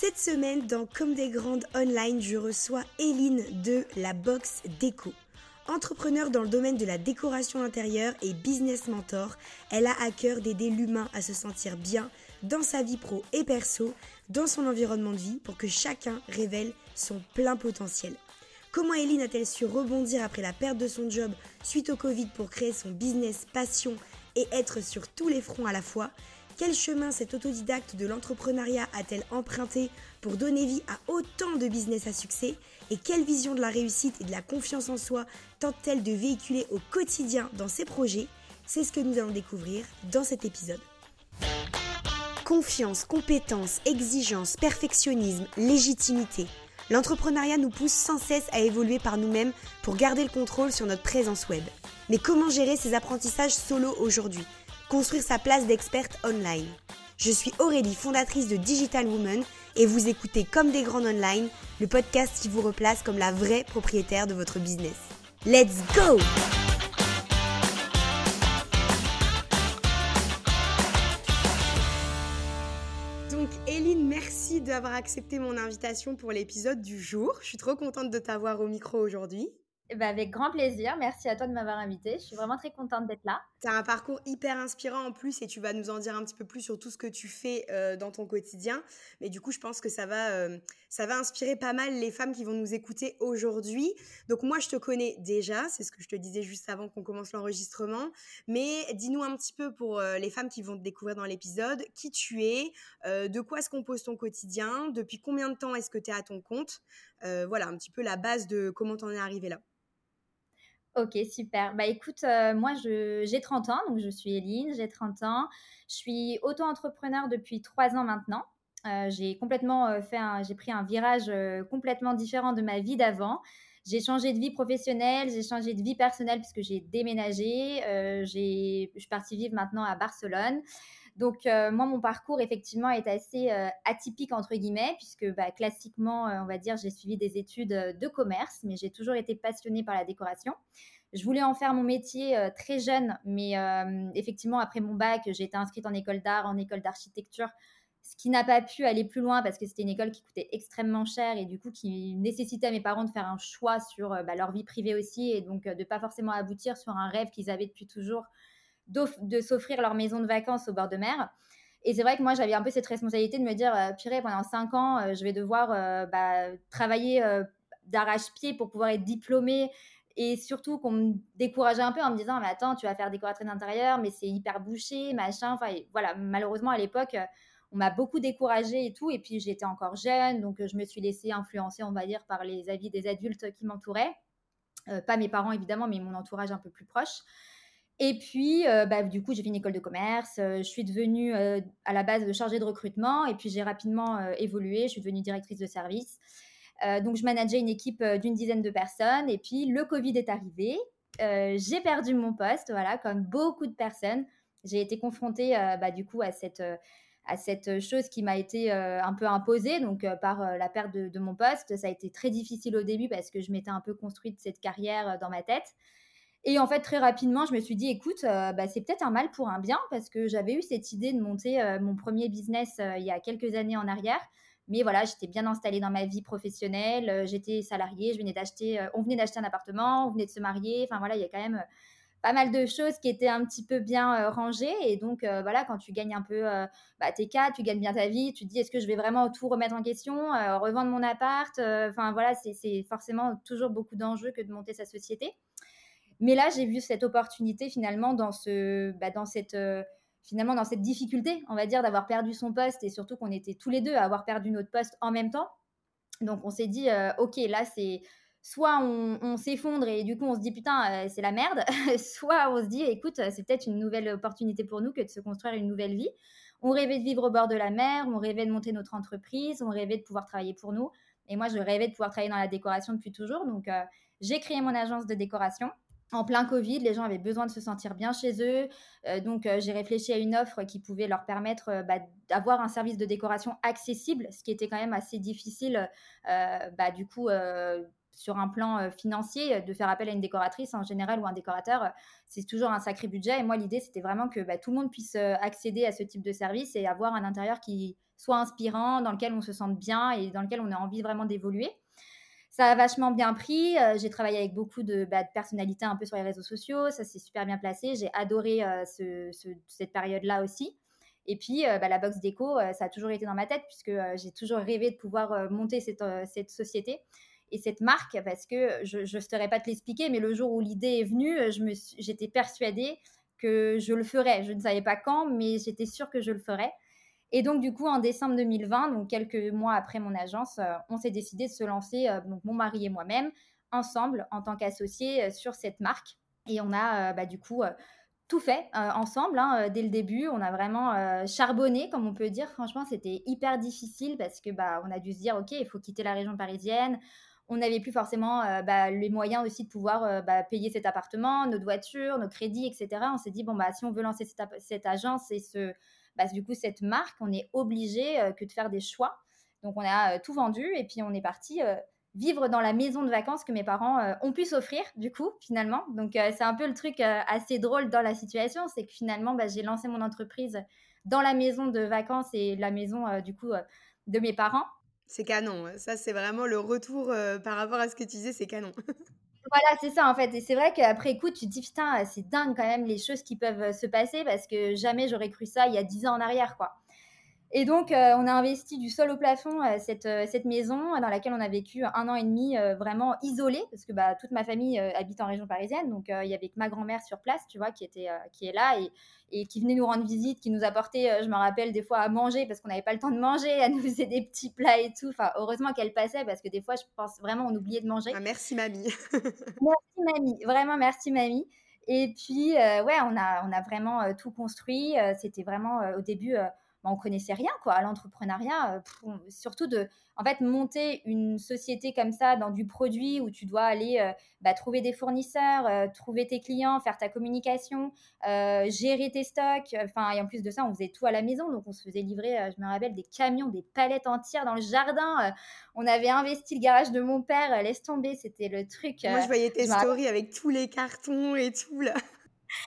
Cette semaine, dans Comme des Grandes Online, je reçois Eline de la Box Déco. Entrepreneur dans le domaine de la décoration intérieure et business mentor, elle a à cœur d'aider l'humain à se sentir bien dans sa vie pro et perso, dans son environnement de vie, pour que chacun révèle son plein potentiel. Comment Eline a-t-elle su rebondir après la perte de son job suite au Covid pour créer son business passion et être sur tous les fronts à la fois? Quel chemin cette autodidacte de l'entrepreneuriat a-t-elle emprunté pour donner vie à autant de business à succès Et quelle vision de la réussite et de la confiance en soi tente-t-elle de véhiculer au quotidien dans ses projets? C'est ce que nous allons découvrir dans cet épisode. Confiance, compétence, exigence, perfectionnisme, légitimité. L'entrepreneuriat nous pousse sans cesse à évoluer par nous-mêmes pour garder le contrôle sur notre présence web. Mais comment gérer ces apprentissages solo aujourd'hui? Construire sa place d'experte online. Je suis Aurélie, fondatrice de Digital Woman, et vous écoutez Comme des grandes online, le podcast qui vous replace comme la vraie propriétaire de votre business. Let's go! Donc, Eline, merci d'avoir accepté mon invitation pour l'épisode du jour. Je suis trop contente de t'avoir au micro aujourd'hui. Eh ben, avec grand plaisir. Merci à toi de m'avoir invité. Je suis vraiment très contente d'être là. Tu as un parcours hyper inspirant en plus et tu vas nous en dire un petit peu plus sur tout ce que tu fais euh, dans ton quotidien. Mais du coup, je pense que ça va, euh, ça va inspirer pas mal les femmes qui vont nous écouter aujourd'hui. Donc moi, je te connais déjà, c'est ce que je te disais juste avant qu'on commence l'enregistrement. Mais dis-nous un petit peu pour euh, les femmes qui vont te découvrir dans l'épisode, qui tu es, de quoi se compose ton quotidien, depuis combien de temps est-ce que tu es à ton compte? voilà, un petit peu la base de comment tu en es arrivé là. Ok, super. Bah écoute, euh, moi j'ai 30 ans, donc je suis Eline, j'ai 30 ans. Je suis auto-entrepreneur depuis 3 ans maintenant. Euh, j'ai complètement euh, fait j'ai pris un virage complètement différent de ma vie d'avant. J'ai changé de vie professionnelle, j'ai changé de vie personnelle puisque j'ai déménagé. j'ai, je suis partie vivre maintenant à Barcelone. Donc moi, mon parcours effectivement est assez atypique entre guillemets puisque bah, classiquement, on va dire, j'ai suivi des études de commerce, mais j'ai toujours été passionnée par la décoration. Je voulais en faire mon métier très jeune, mais effectivement, après mon bac, j'ai été inscrite en école d'art, en école d'architecture, ce qui n'a pas pu aller plus loin parce que c'était une école qui coûtait extrêmement cher et du coup qui nécessitait à mes parents de faire un choix sur bah, leur vie privée aussi et donc de pas forcément aboutir sur un rêve qu'ils avaient depuis toujours de s'offrir leur maison de vacances au bord de mer. Et c'est vrai que moi, j'avais un peu cette responsabilité de me dire, euh, purée, pendant cinq ans, euh, je vais devoir euh, bah, travailler d'arrache-pied pour pouvoir être diplômée. Et surtout qu'on me décourageait un peu en me disant, mais attends, tu vas faire décoratrice d'intérieur, mais c'est hyper bouché, machin. Enfin, voilà, malheureusement, à l'époque, on m'a beaucoup découragée et tout. Et puis, j'étais encore jeune, donc je me suis laissée influencer, on va dire, par les avis des adultes qui m'entouraient. pas mes parents, évidemment, mais mon entourage un peu plus proche. Et puis, euh, bah, du coup, j'ai fait une école de commerce. Euh, je suis devenue euh, à la base chargée de recrutement. Et puis, j'ai rapidement évolué. Je suis devenue directrice de service. donc, je manageais une équipe d'une dizaine de personnes. Et puis, le Covid est arrivé. j'ai perdu mon poste, voilà, comme beaucoup de personnes. J'ai été confrontée, bah, du coup, à cette, à cette chose qui m'a été un peu imposée, donc par la perte de, de, mon poste. Ça a été très difficile au début parce que je m'étais un peu construite cette carrière dans ma tête. Et en fait, très rapidement, je me suis dit, écoute, euh, bah, c'est peut-être un mal pour un bien, parce que j'avais eu cette idée de monter euh, mon premier business euh, il y a quelques années en arrière. Mais voilà, j'étais bien installée dans ma vie professionnelle, j'étais salariée, je venais d'acheter, on venait d'acheter un appartement, on venait de se marier. Enfin voilà, il y a quand même pas mal de choses qui étaient un petit peu bien rangées. Et donc, voilà, quand tu gagnes un peu bah, tes cas, tu gagnes bien ta vie, tu te dis est-ce que je vais vraiment tout remettre en question, revendre mon appart Enfin, voilà, c'est forcément toujours beaucoup d'enjeux que de monter sa société. Mais là, j'ai vu cette opportunité finalement dans ce, bah, dans cette, euh, finalement dans cette difficulté, on va dire, d'avoir perdu son poste et surtout qu'on était tous les deux à avoir perdu notre poste en même temps. Donc on s'est dit, euh, ok, là c'est soit on, s'effondre et du coup on se dit putain euh, c'est la merde, soit on se dit écoute c'est peut-être une nouvelle opportunité pour nous que de se construire une nouvelle vie. On rêvait de vivre au bord de la mer, on rêvait de monter notre entreprise, on rêvait de pouvoir travailler pour nous. Et moi je rêvais de pouvoir travailler dans la décoration depuis toujours. Donc j'ai créé mon agence de décoration en plein Covid, les gens avaient besoin de se sentir bien chez eux. Euh, donc, euh, j'ai réfléchi à une offre qui pouvait leur permettre euh, bah, d'avoir un service de décoration accessible, ce qui était quand même assez difficile, bah, du coup, sur un plan financier, de faire appel à une décoratrice en général ou un décorateur, c'est toujours un sacré budget. Et moi, l'idée, c'était vraiment que bah, tout le monde puisse accéder à ce type de service et avoir un intérieur qui soit inspirant, dans lequel on se sente bien et dans lequel on a envie vraiment d'évoluer. Ça a vachement bien pris. j'ai travaillé avec beaucoup de, bah, de, personnalités un peu sur les réseaux sociaux. Ça s'est super bien placé. J'ai adoré ce, cette période-là aussi. Et puis, bah, la box déco, ça a toujours été dans ma tête puisque j'ai toujours rêvé de pouvoir monter cette, cette, société et cette marque parce que je ne saurais pas te l'expliquer, mais le jour où l'idée est venue, j'étais persuadée que je le ferais. Je ne savais pas quand, mais j'étais sûre que je le ferais. Et donc, du coup, en décembre 2020, donc quelques mois après mon agence, on s'est décidé de se lancer, donc mon mari et moi-même, ensemble, en tant qu'associés, sur cette marque. Et on a, bah, du coup, tout fait ensemble hein, dès le début. On a vraiment charbonné, comme on peut dire. Franchement, c'était hyper difficile parce que bah, on a dû se dire, ok, il faut quitter la région parisienne. On n'avait plus forcément bah, les moyens aussi de pouvoir bah, payer cet appartement, notre voiture, nos crédits, etc. On s'est dit, bon, bah, si on veut lancer cette, agence et ce, bah, du coup cette marque, on est obligé que de faire des choix. Donc, on a tout vendu et puis on est parti vivre dans la maison de vacances que mes parents euh, ont pu s'offrir, du coup, finalement. Donc, euh, c'est un peu le truc euh, assez drôle dans la situation, c'est que finalement, bah, j'ai lancé mon entreprise dans la maison de vacances et la maison, du coup, de mes parents. C'est canon. Ça, c'est vraiment le retour par rapport à ce que tu disais, c'est canon. voilà, c'est ça, en fait. Et c'est vrai qu'après écoute, tu te dis, putain, c'est dingue quand même les choses qui peuvent se passer parce que jamais j'aurais cru ça il y a dix ans en arrière, quoi. Et donc, euh, on a investi du sol au plafond euh, cette, euh, cette, maison dans laquelle on a vécu un an et demi vraiment isolé, parce que bah, toute ma famille habite en région parisienne. Donc, il y avait que ma grand-mère sur place, tu vois, qui, était, qui est là et, et, qui venait nous rendre visite, qui nous apportait, je me rappelle, des fois à manger, parce qu'on n'avait pas le temps de manger. Elle nous faisait des petits plats et tout. Enfin, heureusement qu'elle passait, parce que des fois, je pense vraiment, on oubliait de manger. Ah, merci, mamie. merci, mamie. Vraiment, merci, mamie. Et puis, ouais, on a, on a vraiment tout construit. C'était vraiment au début on connaissait rien quoi. À l'entrepreneuriat euh, surtout de en fait monter une société comme ça dans du produit où tu dois aller euh, bah, trouver des fournisseurs euh, trouver tes clients faire ta communication gérer tes stocks enfin et en plus de ça on faisait tout à la maison donc on se faisait livrer je me rappelle des camions des palettes entières dans le jardin on avait investi le garage de mon père laisse tomber c'était le truc moi je voyais tes stories avec tous les cartons et tout là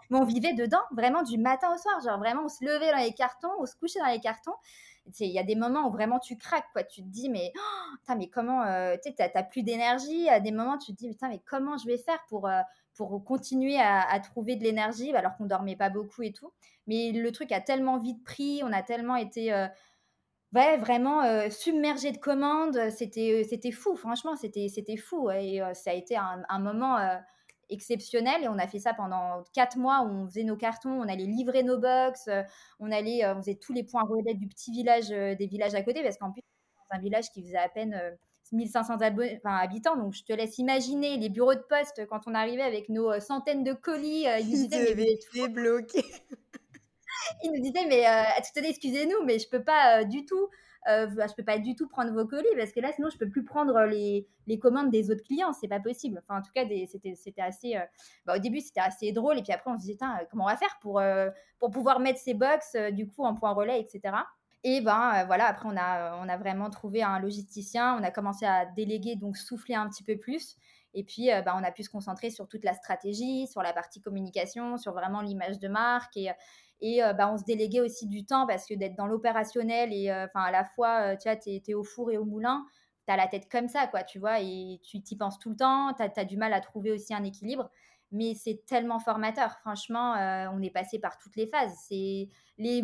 mais on vivait dedans vraiment du matin au soir. Genre vraiment, on se levait dans les cartons, on se couchait dans les cartons. Il y a des moments où vraiment tu craques, quoi. Tu te dis, mais, oh, mais comment, euh, tu n'as plus d'énergie. À des moments, tu te dis, putain, mais comment je vais faire pour, euh, pour continuer à, trouver de l'énergie alors qu'on dormait pas beaucoup et tout. Mais le truc a tellement vite pris, on a tellement été. Euh, vraiment submergé de commandes, c'était fou, franchement, c'était c'était fou. Et ça a été un moment exceptionnel. Et on a fait ça pendant quatre mois où on faisait nos cartons, on allait livrer nos box, euh, on allait, euh, on faisait tous les points relais du petit village, euh, des villages à côté, parce qu'en plus, c'est un village qui faisait à peine 1500 habitants. Donc, je te laisse imaginer les bureaux de poste quand on arrivait avec nos centaines de colis. ils nous disaient, mais, bloqués. ils nous disaient, mais excusez-nous, mais je peux pas du tout euh, bah, je peux pas du tout prendre vos colis parce que là, sinon, je peux plus prendre les, les commandes des autres clients. C'est pas possible. Enfin, en tout cas, c'était assez. Euh, bah, au début, c'était assez drôle. Et puis après, on se disait, comment on va faire pour, euh, pour pouvoir mettre ces box, du coup, en point relais, etc. Et ben voilà, après on a, on a vraiment trouvé un logisticien, on a commencé à déléguer, donc souffler un petit peu plus. Et puis, bah, on a pu se concentrer sur toute la stratégie, sur la partie communication, sur vraiment l'image de marque. Et euh, bah, on se déléguait aussi du temps parce que d'être dans l'opérationnel et euh, enfin à la fois, euh, tu vois, es, au four et au moulin, tu as la tête comme ça, quoi, tu vois, et tu t'y penses tout le temps, tu as, du mal à trouver aussi un équilibre mais c'est tellement formateur. Franchement, on est passé par toutes les phases. C'est les,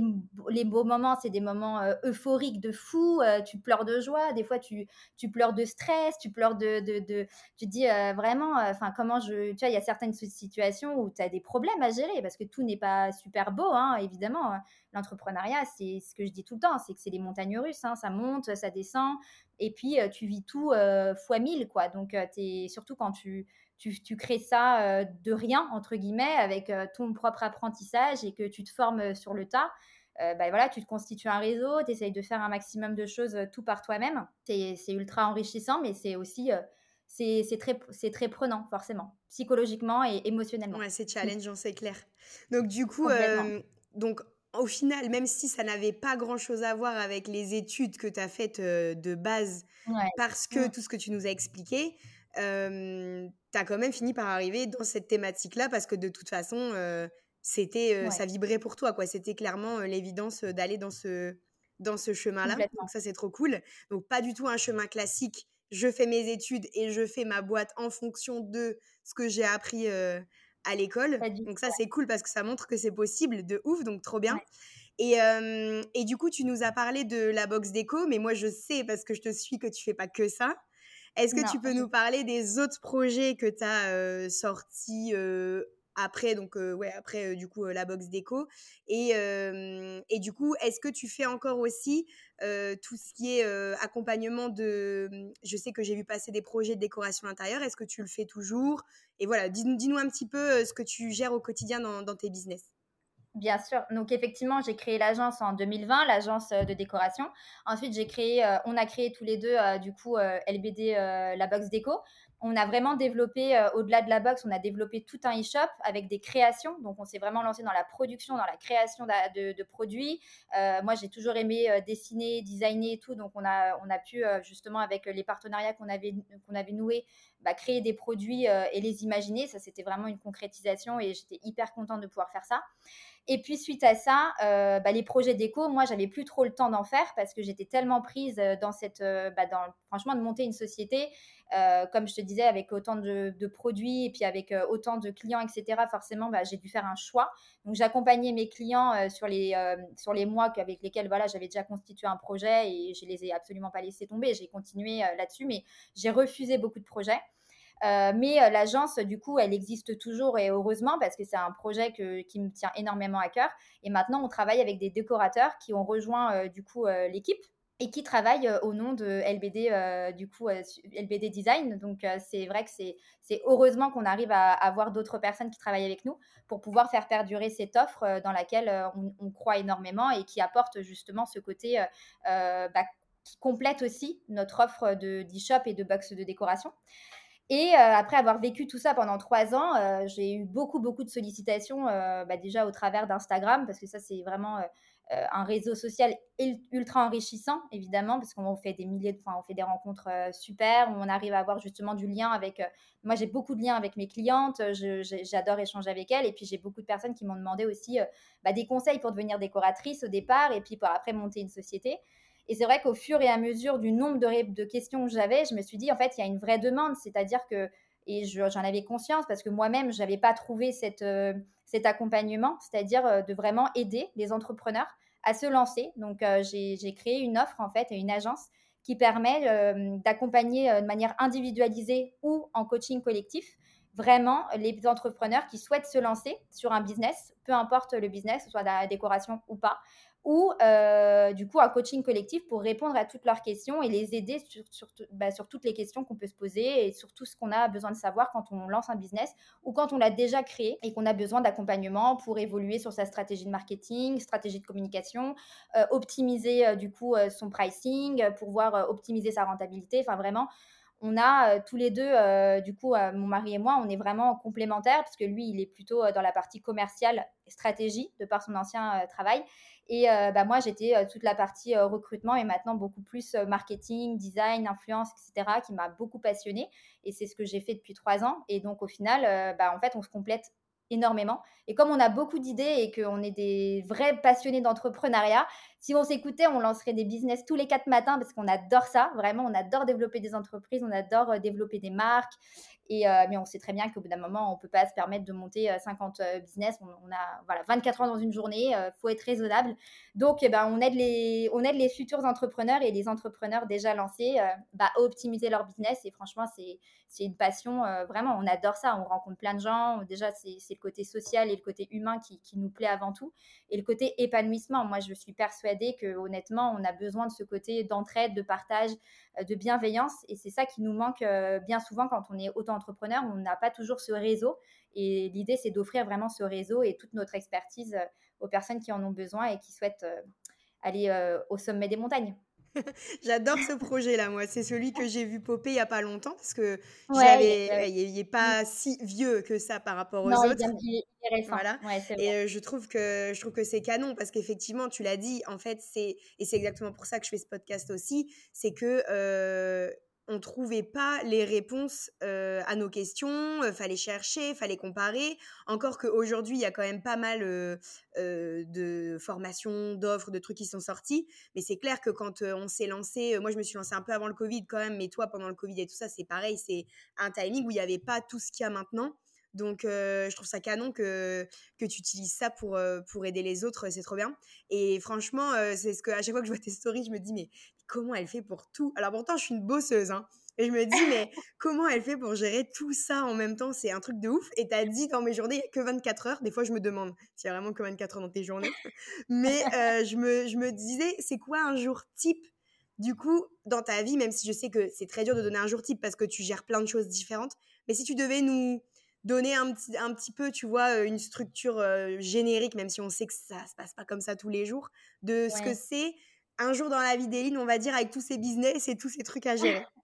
beaux moments, c'est des moments euphoriques de fou. tu pleures de joie, des fois tu, tu pleures de stress, tu pleures de, de, tu te dis vraiment, enfin comment je, tu vois, il y a certaines situations où tu as des problèmes à gérer parce que tout n'est pas super beau, hein, évidemment. L'entrepreneuriat, c'est ce que je dis tout le temps, c'est que c'est des montagnes russes, hein, ça monte, ça descend, et puis tu vis tout fois mille, quoi. Donc, es, surtout quand tu tu, crées ça euh, de rien, entre guillemets, avec euh, ton propre apprentissage et que tu te formes euh, sur le tas. bah voilà, tu te constitues un réseau, tu essayes de faire un maximum de choses tout par toi-même. C'est ultra enrichissant, mais c'est aussi c'est très, très prenant, forcément, psychologiquement et émotionnellement. Ouais, c'est challengeant, c'est clair. Donc, du coup, donc, au final, même si ça n'avait pas grand-chose à voir avec les études que tu as faites de base, parce que tout ce que tu nous as expliqué, tu as quand même fini par arriver dans cette thématique-là parce que de toute façon, c'était, ça vibrait pour toi. quoi. C'était clairement l'évidence d'aller dans ce, dans ce chemin-là. Donc ça, c'est trop cool. Donc pas du tout un chemin classique. Je fais mes études et je fais ma boîte en fonction de ce que j'ai appris à l'école. Donc ça, c'est cool parce que ça montre que c'est possible de ouf, donc trop bien. Et, et, du coup, tu nous as parlé de la box déco, mais moi, je sais parce que je te suis que tu fais pas que ça. Est-ce que tu peux nous parler des autres projets que tu as sortis après donc ouais après du coup la box déco et, et du coup est-ce que tu fais encore aussi tout ce qui est accompagnement de mmh, je sais que j'ai vu passer des projets de décoration intérieure est-ce que tu le fais toujours? Et voilà dis-nous un petit peu ce que tu gères au quotidien dans, dans tes business Bien sûr. Donc effectivement, j'ai créé l'agence en 2020, l'agence de décoration. Ensuite, j'ai créé, on a créé tous les deux du coup LBD, la box déco on a vraiment développé, euh, au-delà de la box, on a développé tout un e-shop avec des créations. Donc, on s'est vraiment lancé dans la production, dans la création de, produits. Euh, moi, j'ai toujours aimé euh, dessiner, designer et tout. Donc, on a, on a pu, justement, avec les partenariats qu'on avait, qu'on avait noués, bah, créer des produits et les imaginer. Ça, c'était vraiment une concrétisation et j'étais hyper contente de pouvoir faire ça. Et puis suite à ça, bah, les projets déco, moi j'avais plus trop le temps d'en faire parce que j'étais tellement prise dans cette, bah, dans, franchement de monter une société euh, comme je te disais, avec autant de, produits et puis avec euh, autant de clients, etc., forcément, bah, j'ai dû faire un choix. Donc, j'accompagnais mes clients euh, sur, les, sur les mois avec lesquels voilà, j'avais déjà constitué un projet et je les ai absolument pas laissés tomber. J'ai continué là-dessus, mais j'ai refusé beaucoup de projets. Mais l'agence, du coup, elle existe toujours et heureusement parce que c'est un projet qui me tient énormément à cœur. Et maintenant, on travaille avec des décorateurs qui ont rejoint du coup l'équipe et qui travaille au nom de LBD, du coup, LBD Design. Donc, c'est vrai que c'est heureusement qu'on arrive à, avoir d'autres personnes qui travaillent avec nous pour pouvoir faire perdurer cette offre dans laquelle on, croit énormément et qui apporte justement ce côté bah, qui complète aussi notre offre d'e-shop et de box de décoration. Et après avoir vécu tout ça pendant trois ans, j'ai eu beaucoup, beaucoup de sollicitations, bah, déjà au travers d'Instagram, parce que ça, c'est vraiment euh, un réseau social ultra enrichissant, évidemment, parce qu'on fait des milliers de, enfin, on fait des rencontres euh, super, on arrive à avoir justement du lien avec. Euh, moi, j'ai beaucoup de liens avec mes clientes, j'adore échanger avec elles, et puis j'ai beaucoup de personnes qui m'ont demandé aussi bah, des conseils pour devenir décoratrice au départ, et puis pour après monter une société. Et c'est vrai qu'au fur et à mesure du nombre de, de questions que j'avais, je me suis dit, en fait, il y a une vraie demande, c'est-à-dire que, et j'en avais conscience, parce que moi-même, je n'avais pas trouvé cette cet accompagnement, c'est-à-dire de vraiment aider les entrepreneurs à se lancer. Donc, j'ai créé une offre, en fait, une agence qui permet d'accompagner de manière individualisée ou en coaching collectif vraiment les entrepreneurs qui souhaitent se lancer sur un business, peu importe le business, soit la décoration ou pas, ou euh, du coup un coaching collectif pour répondre à toutes leurs questions et les aider bah, sur toutes les questions qu'on peut se poser et sur tout ce qu'on a besoin de savoir quand on lance un business ou quand on l'a déjà créé et qu'on a besoin d'accompagnement pour évoluer sur sa stratégie de marketing, stratégie de communication, euh, optimiser euh, du coup son pricing, pouvoir optimiser sa rentabilité, enfin vraiment on a tous les deux, du coup, mon mari et moi, on est vraiment complémentaires parce que lui, il est plutôt dans la partie commerciale stratégie de par son ancien travail. Et euh, bah, moi, j'étais euh, toute la partie euh, recrutement et maintenant beaucoup plus marketing, design, influence, etc., qui m'a beaucoup passionnée. Et c'est ce que j'ai fait depuis trois ans. Et donc, au final, bah, en fait, on se complète énormément. Et comme on a beaucoup d'idées et qu'on est des vrais passionnés d'entrepreneuriat, si on s'écoutait, on lancerait des business tous les quatre matins parce qu'on adore ça. Vraiment, on adore développer des entreprises, on adore développer des marques. Et, euh, mais on sait très bien qu'au bout d'un moment, on ne peut pas se permettre de monter 50 euh, euh, business. On, a voilà, 24 heures dans une journée, il faut être raisonnable. Donc, eh ben, on, aide les, on aide les futurs entrepreneurs et les entrepreneurs déjà lancés bah, à optimiser leur business. Et franchement, c'est une passion. vraiment, on adore ça. On rencontre plein de gens. Déjà, c'est le côté social et le côté humain qui, qui, nous plaît avant tout. Et le côté épanouissement. Moi, je suis persuadée que honnêtement, on a besoin de ce côté d'entraide, de partage, de bienveillance. Et c'est ça qui nous manque bien souvent quand on est autant entrepreneur, on n'a pas toujours ce réseau. Et l'idée, c'est d'offrir vraiment ce réseau et toute notre expertise euh, aux personnes qui en ont besoin et qui souhaitent euh, aller euh, au sommet des montagnes. J'adore ce projet-là, moi. C'est celui que j'ai vu popper il n'y a pas longtemps, parce que ouais, il n'est pas si vieux que ça par rapport aux autres. Il est, récent. Voilà. et je trouve que je trouve que c'est canon, parce qu'effectivement, tu l'as dit, en fait, c'est et c'est exactement pour ça que je fais ce podcast aussi, c'est que on trouvait pas les réponses à nos questions, fallait chercher, fallait comparer. Encore qu'aujourd'hui, il y a quand même pas mal de formations, d'offres, de trucs qui sont sortis. Mais c'est clair que quand on s'est lancé, moi je me suis lancée un peu avant le Covid quand même, mais toi pendant le Covid et tout ça, c'est pareil, c'est un timing où il n'y avait pas tout ce qu'il y a maintenant. Donc, je trouve ça canon que, que tu utilises ça pour, pour aider les autres, c'est trop bien. Et franchement, c'est ce que à chaque fois que je vois tes stories, je me dis, mais comment elle fait pour tout Alors pourtant, je suis une bosseuse, hein. Et je me dis, mais comment elle fait pour gérer tout ça en même temps? C'est un truc de ouf. Et tu as dit dans mes journées, il n'y a que 24 heures. Des fois, je me demande s'il y a vraiment que 24 heures dans tes journées. Mais je, me, je me disais, c'est quoi un jour type? Du coup, dans ta vie, même si je sais que c'est très dur de donner un jour type parce que tu gères plein de choses différentes, mais si tu devais nous, donner un petit, un petit peu, tu vois, une structure générique, même si on sait que ça se passe pas comme ça tous les jours, de ce que c'est un jour dans la vie d'Eline, on va dire, avec tous ces business et tous ces trucs à gérer.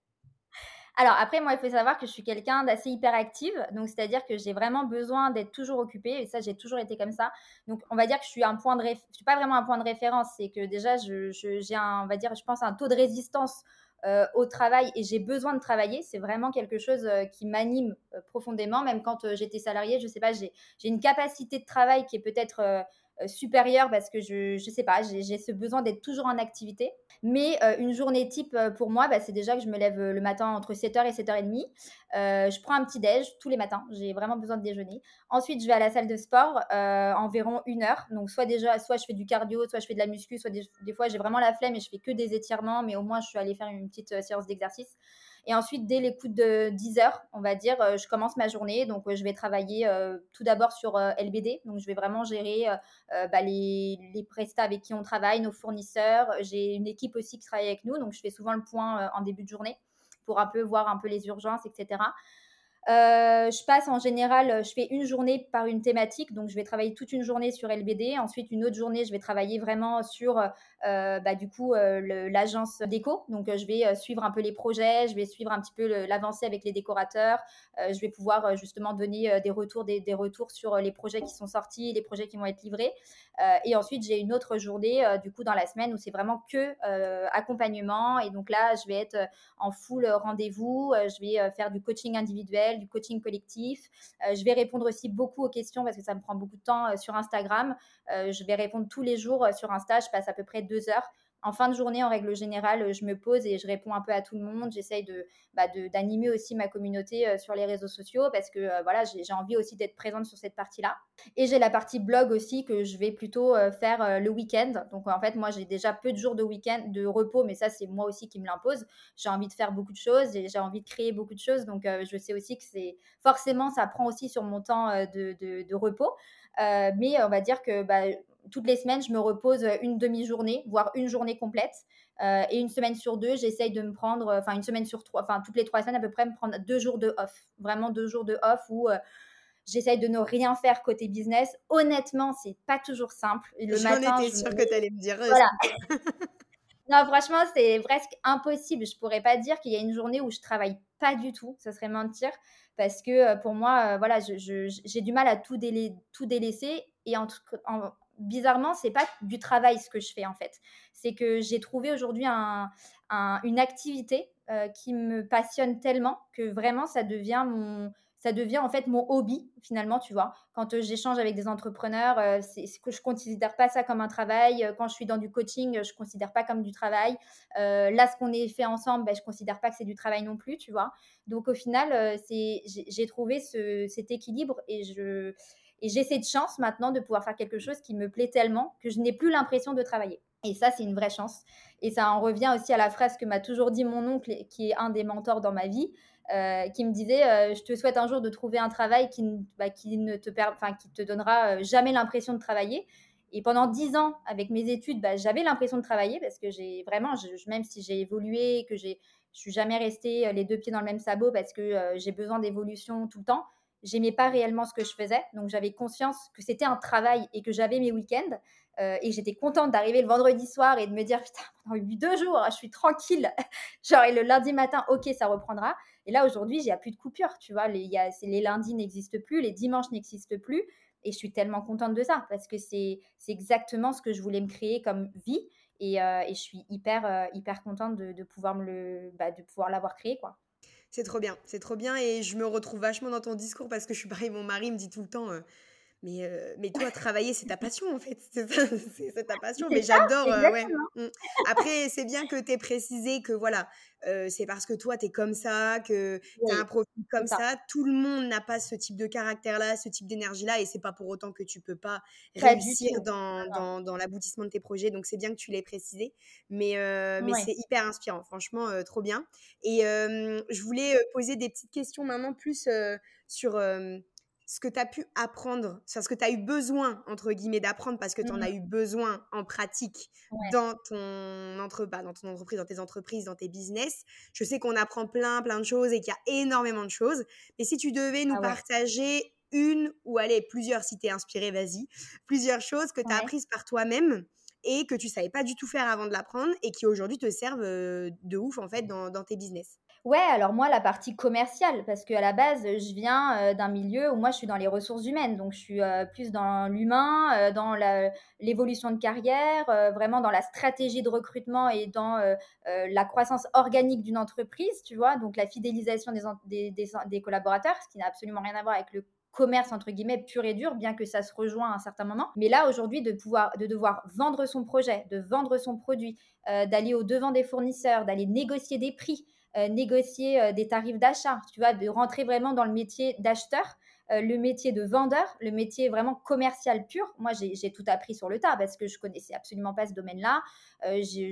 Alors après, moi, il faut savoir que je suis quelqu'un d'assez hyperactive, donc c'est-à-dire que j'ai vraiment besoin d'être toujours occupée, et ça, j'ai toujours été comme ça. Donc, on va dire que je suis un point de, je suis pas vraiment un point de référence, c'est que déjà, je, j'ai un, on va dire, je pense, un taux de résistance euh, au travail et j'ai besoin de travailler, c'est vraiment quelque chose euh, qui m'anime euh, profondément. Même quand j'étais salariée, je sais pas, j'ai une capacité de travail qui est peut-être supérieure parce que je, je sais pas, j'ai ce besoin d'être toujours en activité. Mais euh, une journée type euh, pour moi, bah, c'est déjà que je me lève euh, le matin entre 7h et 7h30. je prends un petit déj tous les matins. J'ai vraiment besoin de déjeuner. Ensuite, je vais à la salle de sport environ une heure. Donc, soit déjà, soit je fais du cardio, soit je fais de la muscu, soit des, des fois j'ai vraiment la flemme et je fais que des étirements, mais au moins je suis allée faire une petite séance d'exercice. Et ensuite, dès les coups de 10 heures, on va dire, euh, je commence ma journée. Donc, euh, je vais travailler euh, tout d'abord sur LBD. Donc, je vais vraiment gérer bah, les, les prestats avec qui on travaille, nos fournisseurs. J'ai une équipe aussi qui travaille avec nous. Donc, je fais souvent le point en début de journée pour un peu voir un peu les urgences, etc. Je passe en général, je fais une journée par une thématique, donc je vais travailler toute une journée sur LBD. Ensuite, une autre journée, je vais travailler vraiment sur, bah, du coup, euh, l'agence déco. Donc, je vais suivre un peu les projets, je vais suivre un petit peu l'avancée avec les décorateurs. je vais pouvoir justement donner des retours, des, des, retours sur les projets qui sont sortis, les projets qui vont être livrés. et ensuite, j'ai une autre journée, du coup, dans la semaine où c'est vraiment que accompagnement. Et donc là, je vais être en full rendez-vous. je vais faire du coaching individuel du coaching collectif. Euh, je vais répondre aussi beaucoup aux questions parce que ça me prend beaucoup de temps euh, sur Instagram. Euh, je vais répondre tous les jours sur Insta. Je passe à peu près deux heures en fin de journée, en règle générale, je me pose et je réponds un peu à tout le monde. J'essaye de, bah, d'animer aussi ma communauté sur les réseaux sociaux parce que voilà, j'ai, envie aussi d'être présente sur cette partie-là. Et j'ai la partie blog aussi que je vais plutôt faire le week-end. Donc en fait, moi, j'ai déjà peu de jours de week-end, de repos, mais ça, c'est moi aussi qui me l'impose. J'ai envie de faire beaucoup de choses et j'ai envie de créer beaucoup de choses. Donc je sais aussi que c'est forcément, ça prend aussi sur mon temps de, de, repos. mais on va dire que bah, toutes les semaines, je me repose une demi-journée, voire une journée complète. Euh, et une semaine sur deux, j'essaye de me prendre, enfin une semaine sur trois, enfin toutes les trois semaines à peu près, me prendre deux jours de off. Vraiment deux jours de off où euh, j'essaye de ne rien faire côté business. Honnêtement, c'est pas toujours simple. Le matin, étais sûre que tu allais me dire. Euh, voilà. non, franchement, c'est presque impossible. Je pourrais pas dire qu'il y a une journée où je travaille pas du tout. Ça serait mentir. Parce que pour moi, voilà, j'ai du mal à tout, tout délaisser. Et en, en, bizarrement, c'est pas du travail ce que je fais en fait. C'est que j'ai trouvé aujourd'hui une activité euh, qui me passionne tellement que vraiment ça devient mon ça devient en fait mon hobby finalement, tu vois. Quand euh, j'échange avec des entrepreneurs, euh, c'est que je considère pas ça comme un travail. Quand je suis dans du coaching, je considère pas comme du travail. là, ce qu'on est fait ensemble, ben, je considère pas que c'est du travail non plus, tu vois. Donc au final, c'est j'ai trouvé cet équilibre et je et j'ai cette chance maintenant de pouvoir faire quelque chose qui me plaît tellement que je n'ai plus l'impression de travailler. Et ça, c'est une vraie chance. Et ça en revient aussi à la phrase que m'a toujours dit mon oncle, qui est un des mentors dans ma vie, euh, qui me disait euh, Je te souhaite un jour de trouver un travail qui, bah, ne te, qui te donnera euh, jamais l'impression de travailler. Et pendant dix ans, avec mes études, bah, j'avais l'impression de travailler parce que j'ai vraiment, même si j'ai évolué, que j'ai, je suis jamais restée les deux pieds dans le même sabot parce que j'ai besoin d'évolution tout le temps j'aimais pas réellement ce que je faisais. Donc j'avais conscience que c'était un travail et que j'avais mes week-ends. Euh, et j'étais contente d'arriver le vendredi soir et de me dire putain pendant deux jours je suis tranquille genre et le lundi matin ok ça reprendra et là aujourd'hui j'ai plus de coupure tu vois les, les lundis n'existent plus les dimanches n'existent plus et je suis tellement contente de ça parce que c'est exactement ce que je voulais me créer comme vie Et, et, je suis hyper, hyper contente de, pouvoir le, bah, de pouvoir l'avoir créé, quoi. C'est trop bien, c'est trop bien et je me retrouve vachement dans ton discours parce que je suis pareil, mon mari me dit tout le temps, mais, euh, mais toi, travailler, c'est ta passion, en fait. C'est ta passion. Mais j'adore. Euh, ouais. Mmh. Après, c'est bien que tu aies précisé que, voilà, euh, c'est parce que toi, tu es comme ça, que tu as un profil comme ça. Tout le monde n'a pas ce type de caractère-là, ce type d'énergie-là. Et c'est pas pour autant que tu peux pas, réussir dans, dans, dans l'aboutissement de tes projets. Donc, c'est bien que tu l'aies précisé. Mais, mais c'est hyper inspirant. Franchement, trop bien. Et je voulais poser des petites questions maintenant plus sur ce que tu as pu apprendre, ce que tu as eu besoin, entre guillemets, d'apprendre parce que tu en as mmh. eu besoin en pratique dans, ton entre, bah, dans ton entreprise, dans tes entreprises, dans tes business. Je sais qu'on apprend plein, plein de choses et qu'il y a énormément de choses. Mais si tu devais nous ah partager une ou allez, plusieurs, si tu es inspiré, vas-y, plusieurs choses que tu as apprises par toi-même et que tu savais pas du tout faire avant de l'apprendre et qui aujourd'hui te servent de ouf en fait dans, dans tes business. Ouais, alors moi, la partie commerciale, parce qu'à la base, je viens euh, d'un milieu où moi, je suis dans les ressources humaines. Donc, je suis euh, plus dans l'humain, euh, dans l'évolution de carrière, vraiment dans la stratégie de recrutement et dans la croissance organique d'une entreprise, tu vois. Donc, la fidélisation des, des, collaborateurs, ce qui n'a absolument rien à voir avec le commerce entre guillemets pur et dur, bien que ça se rejoint à un certain moment. Mais là aujourd'hui de pouvoir de devoir vendre son projet, de vendre son produit, d'aller au devant des fournisseurs, d'aller négocier des prix, négocier euh, des tarifs d'achat, tu vois, de rentrer vraiment dans le métier d'acheteur, euh, le métier de vendeur, le métier vraiment commercial pur. Moi, j'ai tout appris sur le tas parce que je connaissais absolument pas ce domaine-là.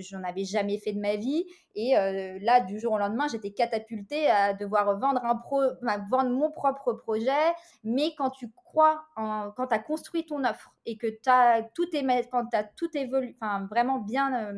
J'en avais jamais fait de ma vie. Et là, du jour au lendemain, j'étais catapultée à devoir vendre, un pro, vendre mon propre projet. Mais quand tu crois, en, quand tu as construit ton offre et que as, tout quand tu as tout évolué, enfin, vraiment bien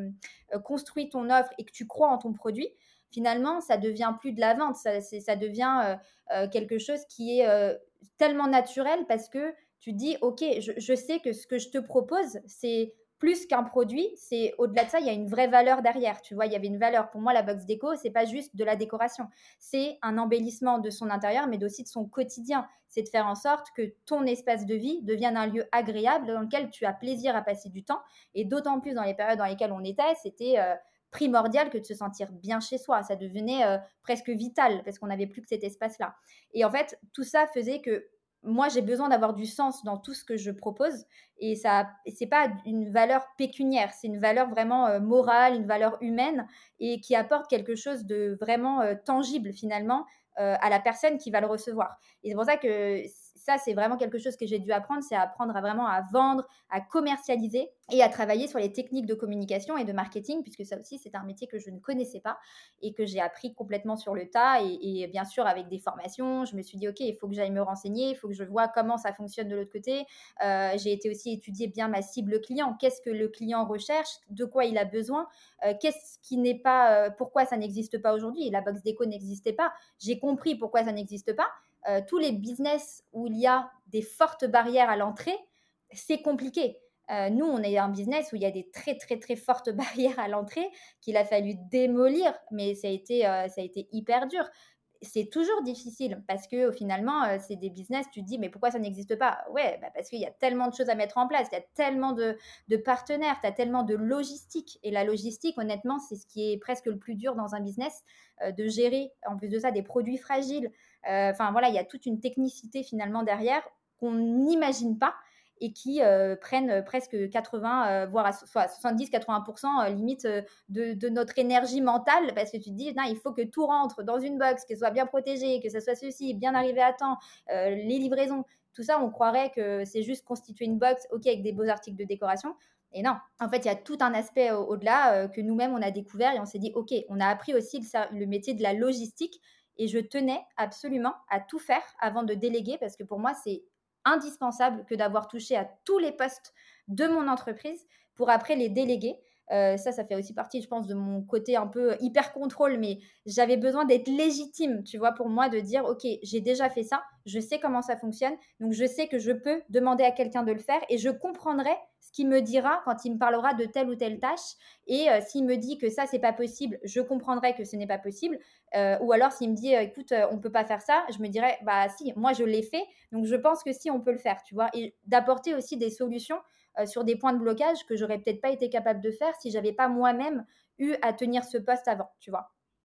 construit ton offre et que tu crois en ton produit, finalement, ça devient plus de la vente, ça, devient euh, euh, quelque chose qui est euh, tellement naturel parce que tu dis, OK, je, sais que ce que je te propose, c'est plus qu'un produit, c'est au-delà de ça, il y a une vraie valeur derrière. Tu vois, il y avait une valeur. Pour moi, la box déco, c'est pas juste de la décoration, c'est un embellissement de son intérieur, mais aussi de son quotidien. C'est de faire en sorte que ton espace de vie devienne un lieu agréable dans lequel tu as plaisir à passer du temps. Et d'autant plus dans les périodes dans lesquelles on était, c'était primordial que de se sentir bien chez soi. Ça devenait euh, presque vital parce qu'on n'avait plus que cet espace-là. Et en fait, tout ça faisait que moi, j'ai besoin d'avoir du sens dans tout ce que je propose. Et ça, c'est pas une valeur pécuniaire, c'est une valeur vraiment euh, morale, une valeur humaine et qui apporte quelque chose de vraiment euh, tangible finalement à la personne qui va le recevoir. Et c'est pour ça que ça, c'est vraiment quelque chose que j'ai dû apprendre, c'est apprendre à vraiment à vendre, à commercialiser et à travailler sur les techniques de communication et de marketing, puisque ça aussi, c'est un métier que je ne connaissais pas et que j'ai appris complètement sur le tas. Et, bien sûr, avec des formations, je me suis dit, OK, il faut que j'aille me renseigner, il faut que je vois comment ça fonctionne de l'autre côté. Euh, j'ai été aussi étudier bien ma cible client. Qu'est-ce que le client recherche? De quoi il a besoin? Euh, Qu'est-ce qui n'est pas... Euh, pourquoi ça n'existe pas aujourd'hui? La box déco n'existait pas. J'ai compris pourquoi ça n'existe pas. Euh, tous les business où il y a des fortes barrières à l'entrée, c'est compliqué. Euh, nous, on est un business où il y a des très, très, très fortes barrières à l'entrée qu'il a fallu démolir, mais ça a été, euh, ça a été hyper dur c'est toujours difficile parce que finalement, c'est des business, tu te dis, mais pourquoi ça n'existe pas? Ouais, bah, parce qu'il y a tellement de choses à mettre en place, il y a tellement de, partenaires, tu as tellement de logistique. Et la logistique, honnêtement, c'est ce qui est presque le plus dur dans un business, de gérer, en plus de ça, des produits fragiles. Euh, enfin, voilà, il y a toute une technicité finalement derrière qu'on n'imagine pas et qui euh, prennent euh, presque 80, euh, voire 70-80% limite de, notre énergie mentale parce que tu te dis, non, il faut que tout rentre dans une box, que ce soit bien protégé, que ce soit ceci, bien arrivé à temps, les livraisons, tout ça, on croirait que c'est juste constituer une box, ok, avec des beaux articles de décoration. Et non, en fait, il y a tout un aspect au-delà que nous-mêmes, on a découvert et on s'est dit, ok, on a appris aussi le métier de la logistique et je tenais absolument à tout faire avant de déléguer parce que pour moi, c'est indispensable que d'avoir touché à tous les postes de mon entreprise pour après les déléguer. Euh, ça, ça fait aussi partie, je pense, de mon côté un peu hyper contrôle, mais j'avais besoin d'être légitime, tu vois, pour moi, de dire, OK, j'ai déjà fait ça, je sais comment ça fonctionne, donc je sais que je peux demander à quelqu'un de le faire et je comprendrai ce qu'il me dira quand il me parlera de telle ou telle tâche. Et euh, s'il me dit que ça, c'est pas possible, je comprendrai que ce n'est pas possible. Euh, ou alors s'il me dit, écoute, on peut pas faire ça, je me dirais, bah si, moi je l'ai fait, donc je pense que si, on peut le faire, tu vois, et d'apporter aussi des solutions sur des points de blocage que j'aurais peut-être pas été capable de faire si j'avais pas moi-même eu à tenir ce poste avant, tu vois.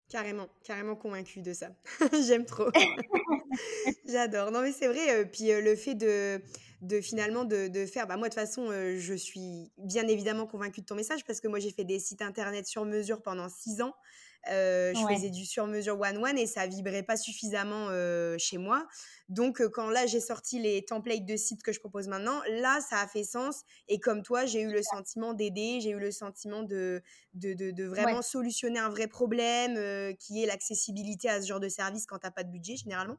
Carrément, carrément convaincue de ça. J'aime trop. J'adore. Non mais c'est vrai, puis le fait de de finalement de, faire. Bah, moi, de toute façon, je suis bien évidemment convaincue de ton message parce que moi, j'ai fait des sites internet sur mesure pendant six ans. je faisais du sur-mesure one-one et ça vibrait pas suffisamment chez moi. Donc, quand là, j'ai sorti les templates de sites que je propose maintenant, là, ça a fait sens. Et comme toi, j'ai eu le sentiment d'aider, j'ai eu le sentiment de, de, vraiment solutionner un vrai problème qui est l'accessibilité à ce genre de service quand tu n'as pas de budget, généralement.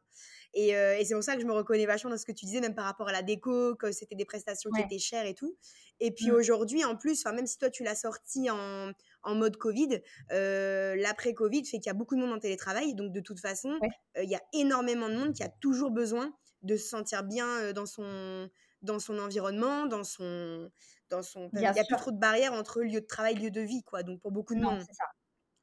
Et, c'est pour ça que je me reconnais vachement dans ce que tu disais, même par rapport à la déco, que c'était des prestations qui étaient chères et tout. Et puis mmh. aujourd'hui, en plus, même si toi, tu l'as sorti en, en mode Covid, l'après-Covid fait qu'il y a beaucoup de monde en télétravail. Donc, de toute façon, il y a énormément de monde qui a toujours besoin de se sentir bien dans son dans son environnement, dans son dans son il n'y a plus trop de barrières entre lieu de travail lieu de vie quoi. Donc pour beaucoup de monde. Ça.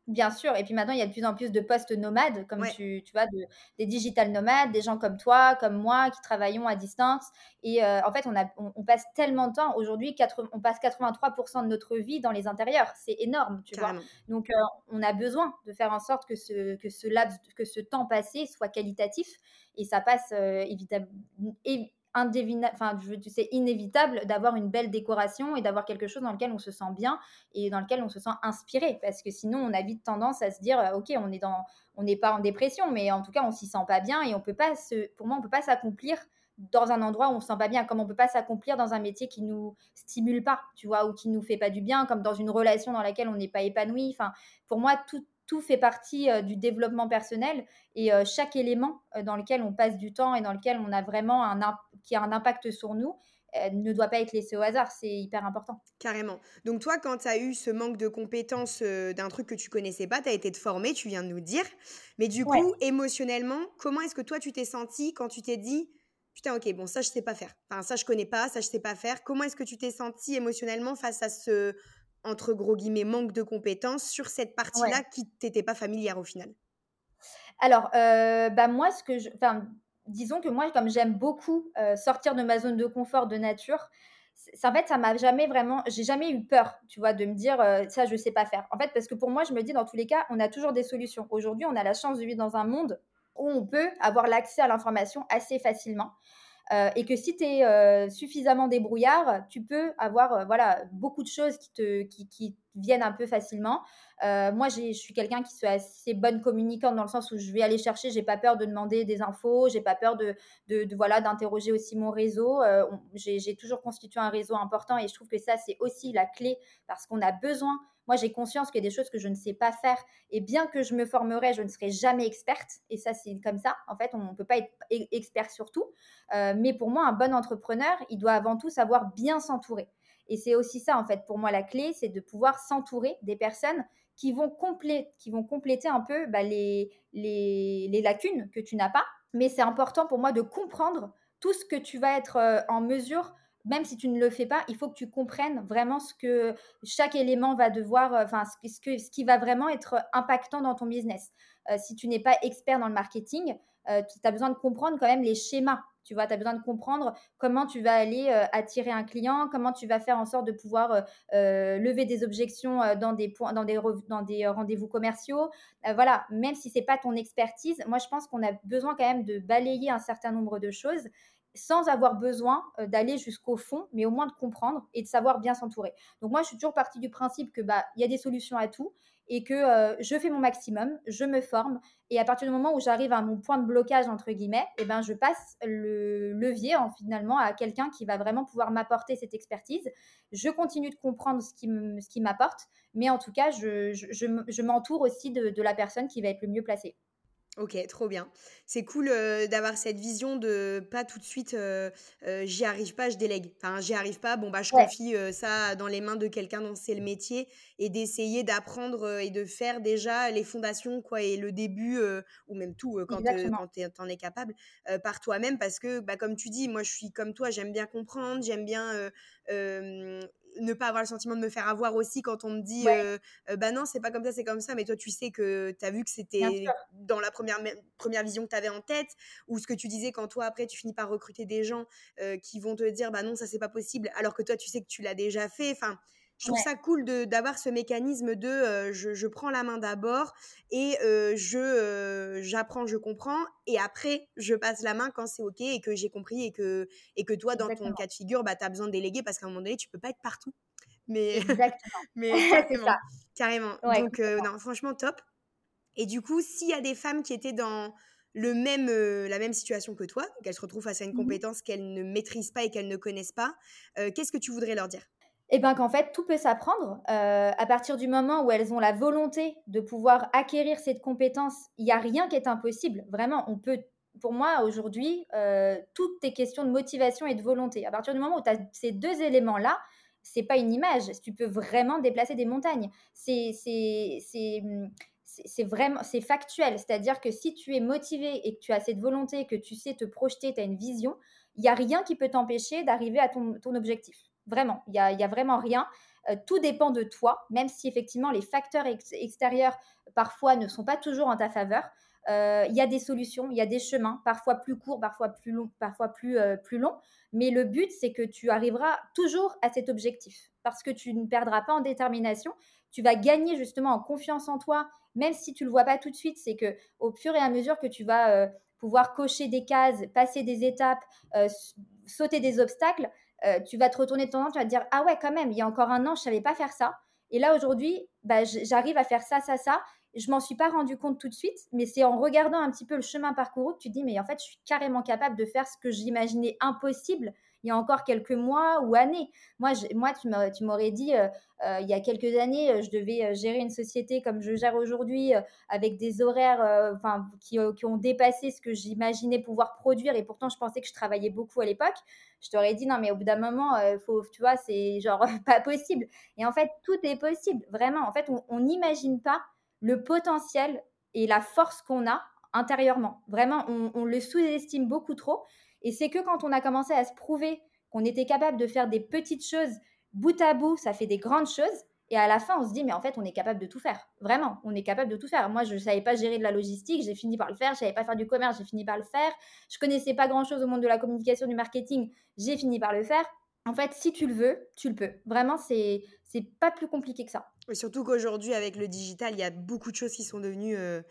Bien sûr, et puis maintenant, il y a de plus en plus de postes nomades, comme tu, tu vois, de, des digital nomades, des gens comme toi, comme moi, qui travaillons à distance. Et euh, en fait, on, a, on, passe tellement de temps. Aujourd'hui, on passe 83% de notre vie dans les intérieurs. C'est énorme, tu vois. Donc, euh, on a besoin de faire en sorte que ce, que ce laps, que ce temps passé soit qualitatif. Et ça passe euh, évidemment, inévitable d'avoir une belle décoration et d'avoir quelque chose dans lequel on se sent bien et dans lequel on se sent inspiré. Parce que sinon, on a vite tendance à se dire, euh, ok, on est dans, on n'est pas en dépression, mais en tout cas, on s'y sent pas bien et on peut pas se, pour moi, on peut pas s'accomplir dans un endroit où on se sent pas bien, comme on peut pas s'accomplir dans un métier qui nous stimule pas, tu vois, ou qui nous fait pas du bien, comme dans une relation dans laquelle on n'est pas épanoui. Enfin, pour moi, tout, tout fait partie du développement personnel et chaque élément dans lequel on passe du temps et dans lequel on a vraiment un qui a un impact sur nous ne doit pas être laissé au hasard, c'est hyper important. Carrément. Donc toi, quand tu as eu ce manque de compétences d'un truc que tu connaissais pas, tu as été te former, tu viens de nous dire. Mais du coup, émotionnellement, comment est-ce que toi, tu t'es senti quand tu t'es dit, putain, ok, bon, ça, je sais pas faire. Enfin, ça, je connais pas, ça, je sais pas faire. Comment est-ce que tu t'es senti émotionnellement face à ce entre gros guillemets, manque de compétences sur cette partie-là qui t'était pas familière au final? Alors, euh, bah moi, ce que je, enfin, disons que moi, comme j'aime beaucoup euh, sortir de ma zone de confort de nature, en fait, ça m'a jamais vraiment, j'ai jamais eu peur, tu vois, de me dire euh, ça, je sais pas faire. En fait, parce que pour moi, je me dis dans tous les cas, on a toujours des solutions. Aujourd'hui, on a la chance de vivre dans un monde où on peut avoir l'accès à l'information assez facilement. Euh, et que si tu es euh, suffisamment débrouillard, tu peux avoir euh, voilà, beaucoup de choses qui te qui, qui viennent un peu facilement. moi, je suis quelqu'un qui suis assez bonne communicante dans le sens où je vais aller chercher, j'ai pas peur de demander des infos, j'ai pas peur de, de, voilà d'interroger aussi mon réseau. j'ai toujours constitué un réseau important et je trouve que ça c'est aussi la clé parce qu'on a besoin moi, j'ai conscience qu'il y a des choses que je ne sais pas faire. Et bien que je me formerai, je ne serai jamais experte. Et ça, c'est comme ça. En fait, on ne peut pas être e-, expert sur tout. Euh, mais pour moi, un bon entrepreneur, il doit avant tout savoir bien s'entourer. Et c'est aussi ça, en fait, pour moi, la clé, c'est de pouvoir s'entourer des personnes qui vont, compléter, qui vont compléter un peu bah, les, lacunes que tu n'as pas. Mais c'est important pour moi de comprendre tout ce que tu vas être euh, en mesure même si tu ne le fais pas, il faut que tu comprennes vraiment ce que chaque élément va devoir, euh, enfin, ce, que, ce qui va vraiment être impactant dans ton business. Euh, si tu n'es pas expert dans le marketing, tu as besoin de comprendre quand même les schémas. Tu vois, tu as besoin de comprendre comment tu vas aller attirer un client, comment tu vas faire en sorte de pouvoir lever des objections dans des, points, dans des, dans des rendez-vous commerciaux. voilà, même si ce n'est pas ton expertise, moi je pense qu'on a besoin quand même de balayer un certain nombre de choses sans avoir besoin euh, d'aller jusqu'au fond, mais au moins de comprendre et de savoir bien s'entourer. Donc moi, je suis toujours partie du principe que bah il y a des solutions à tout et que euh, je fais mon maximum, je me forme et à partir du moment où j'arrive à mon point de blocage entre guillemets, et eh ben je passe le levier en finalement à quelqu'un qui va vraiment pouvoir m'apporter cette expertise. Je continue de comprendre ce qui ce qui m'apporte, mais en tout cas, je, je, je m'entoure aussi de, de la personne qui va être le mieux placée. Ok, trop bien. C'est cool d'avoir cette vision de pas tout de suite j'y arrive pas, je délègue. Enfin, j'y arrive pas, bon bah je confie ça dans les mains de quelqu'un dont c'est le métier et d'essayer d'apprendre et de faire déjà les fondations quoi et le début ou même tout quand tu en es capable par toi-même parce que bah comme tu dis, moi je suis comme toi, j'aime bien comprendre, j'aime bien ne pas avoir le sentiment de me faire avoir aussi quand on me dit bah non, c'est pas comme ça, c'est comme ça, mais toi tu sais que tu as vu que c'était dans la première, première vision que tu avais en tête, ou ce que tu disais quand toi après tu finis par recruter des gens qui vont te dire bah non, ça c'est pas possible, alors que toi tu sais que tu l'as déjà fait. Enfin, je trouve ça cool d'avoir ce mécanisme de je, prends la main d'abord et je j'apprends, je comprends et après je passe la main quand c'est ok et que j'ai compris et que, et que toi dans ton cas de figure bah, tu as besoin de déléguer parce qu'à un moment donné tu peux pas être partout. Mais, mais carrément, carrément. Donc non, franchement top. Et du coup, s'il y a des femmes qui étaient dans le même, la même situation que toi, qu'elles se retrouvent face à une mmh compétence qu'elles ne maîtrisent pas et qu'elles ne connaissent pas, qu'est-ce que tu voudrais leur dire? Et bien qu'en fait, tout peut s'apprendre. Euh, à partir du moment où elles ont la volonté de pouvoir acquérir cette compétence, il n'y a rien qui est impossible. Vraiment, on peut, pour moi, aujourd'hui, euh, tout est question de motivation et de volonté. À partir du moment où tu as ces deux éléments-là, c'est pas une image. Tu peux vraiment déplacer des montagnes. C'est c'est vraiment c'est factuel. C'est-à-dire que si tu es motivé et que tu as cette volonté, que tu sais te projeter, tu as une vision, il n'y a rien qui peut t'empêcher d'arriver à ton, ton objectif. Vraiment, il n'y a, a, vraiment rien. Euh, tout dépend de toi, même si effectivement les facteurs extérieurs parfois ne sont pas toujours en ta faveur. Euh, il y a des solutions, il y a des chemins, parfois plus courts, parfois plus longs, parfois plus, euh, plus longs. Mais le but, c'est que tu arriveras toujours à cet objectif parce que tu ne perdras pas en détermination. Tu vas gagner justement en confiance en toi, même si tu ne le vois pas tout de suite. C'est que au fur et à mesure que tu vas pouvoir cocher des cases, passer des étapes, sauter des obstacles, euh, tu vas te retourner de ton temps, tu vas te dire Ah ouais, quand même, il y a encore un an, je ne savais pas faire ça. Et là, aujourd'hui, bah, j'arrive à faire ça, ça, ça. Je m'en suis pas rendu compte tout de suite, mais c'est en regardant un petit peu le chemin parcouru que tu te dis Mais en fait, je suis carrément capable de faire ce que j'imaginais impossible il y a encore quelques mois ou années. Moi, moi tu m'aurais dit, euh, euh, il y a quelques années, euh, je devais gérer une société comme je gère aujourd'hui, avec des horaires qui, ont dépassé ce que j'imaginais pouvoir produire, et pourtant, je pensais que je travaillais beaucoup à l'époque. Je t'aurais dit, non, mais au bout d'un moment, faut, tu vois, c'est genre pas possible. Et en fait, tout est possible, vraiment. En fait, on n'imagine pas le potentiel et la force qu'on a intérieurement. Vraiment, on le sous-estime beaucoup trop. Et c'est que quand on a commencé à se prouver qu'on était capable de faire des petites choses bout à bout, ça fait des grandes choses. Et à la fin, on se dit, mais en fait, on est capable de tout faire. Vraiment, on est capable de tout faire. Moi, je ne savais pas gérer de la logistique, j'ai fini par le faire. Je ne savais pas faire du commerce, j'ai fini par le faire. Je connaissais pas grand-chose au monde de la communication, du marketing, j'ai fini par le faire. En fait, si tu le veux, tu le peux. Vraiment, c'est c'est pas plus compliqué que ça. Surtout qu'aujourd'hui, avec le digital, il y a beaucoup de choses qui sont devenues euh,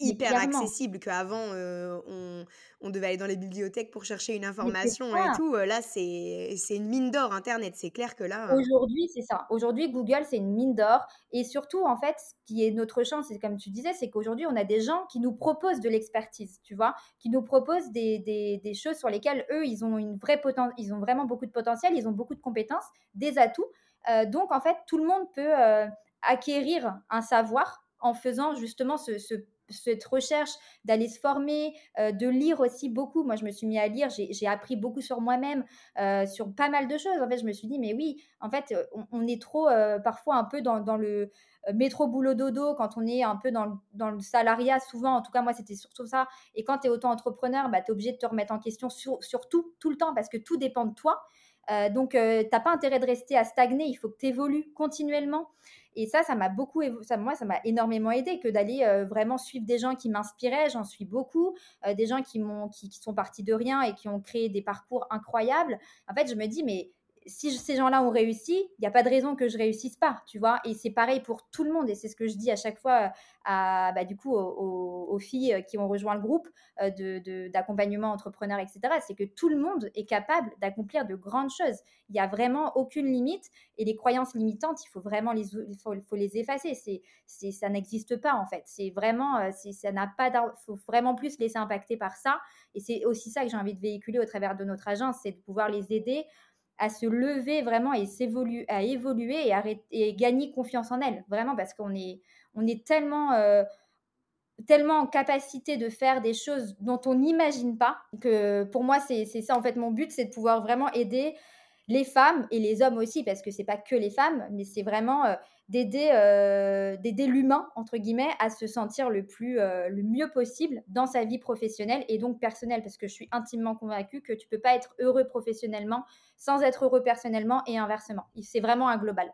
hyper accessible qu'avant euh, on, on, devait aller dans les bibliothèques pour chercher une information et tout là c'est une mine d'or internet. C'est clair que là euh aujourd'hui c'est ça. Aujourd'hui Google c'est une mine d'or. Et surtout en fait ce qui est notre chance c'est comme tu disais c'est qu'aujourd'hui on a des gens qui nous proposent de l'expertise tu vois qui nous proposent des, des, des, choses sur lesquelles eux ils ont une vraie poten ils ont vraiment beaucoup de potentiel ils ont beaucoup de compétences des atouts. Euh, donc en fait tout le monde peut acquérir un savoir en faisant justement ce, ce cette recherche d'aller se former, euh, de lire aussi beaucoup. Moi, je me suis mis à lire, j'ai appris beaucoup sur moi-même, euh, sur pas mal de choses. En fait, je me suis dit, mais oui, en fait, euh, on, est trop parfois un peu dans, le métro boulot dodo, quand on est un peu dans le, salariat, souvent, en tout cas, moi, c'était surtout ça. Et quand tu es auto-entrepreneur, bah, tu es obligé de te remettre en question sur, sur, tout, tout le temps, parce que tout dépend de toi. Donc, tu n'as pas intérêt de rester à stagner, il faut que tu évolues continuellement. Et ça, ça m'a beaucoup, ça, moi, ça m'a énormément aidé que d'aller euh, vraiment suivre des gens qui m'inspiraient. J'en suis beaucoup, euh, des gens qui, m'ont, qui, sont partis de rien et qui ont créé des parcours incroyables. En fait, je me dis, mais si ces gens-là ont réussi, il n'y a pas de raison que je réussisse pas, tu vois. Et c'est pareil pour tout le monde. Et c'est ce que je dis à chaque fois à, bah, du coup, aux, filles qui ont rejoint le groupe euh, d'accompagnement entrepreneur, etc. C'est que tout le monde est capable d'accomplir de grandes choses. Il n'y a vraiment aucune limite. Et les croyances limitantes, il faut vraiment les, il faut, les effacer. C'est, ça n'existe pas, en fait. C'est vraiment, euh, ça n'a pas, faut vraiment plus se laisser impacter par ça. Et c'est aussi ça que j'ai envie de véhiculer au travers de notre agence, c'est de pouvoir les aider à se lever vraiment et à évoluer et, gagner confiance en elle. Vraiment, parce qu'on est, on est tellement, euh, tellement en capacité de faire des choses dont on n'imagine pas que pour moi, c'est ça en fait mon but, c'est de pouvoir vraiment aider les femmes et les hommes aussi, parce que c'est pas que les femmes, mais c'est vraiment d'aider l'humain, entre guillemets, à se sentir le, plus, le mieux possible dans sa vie professionnelle et donc personnelle, parce que je suis intimement convaincue que tu peux pas être heureux professionnellement sans être heureux personnellement et inversement. C'est vraiment un global.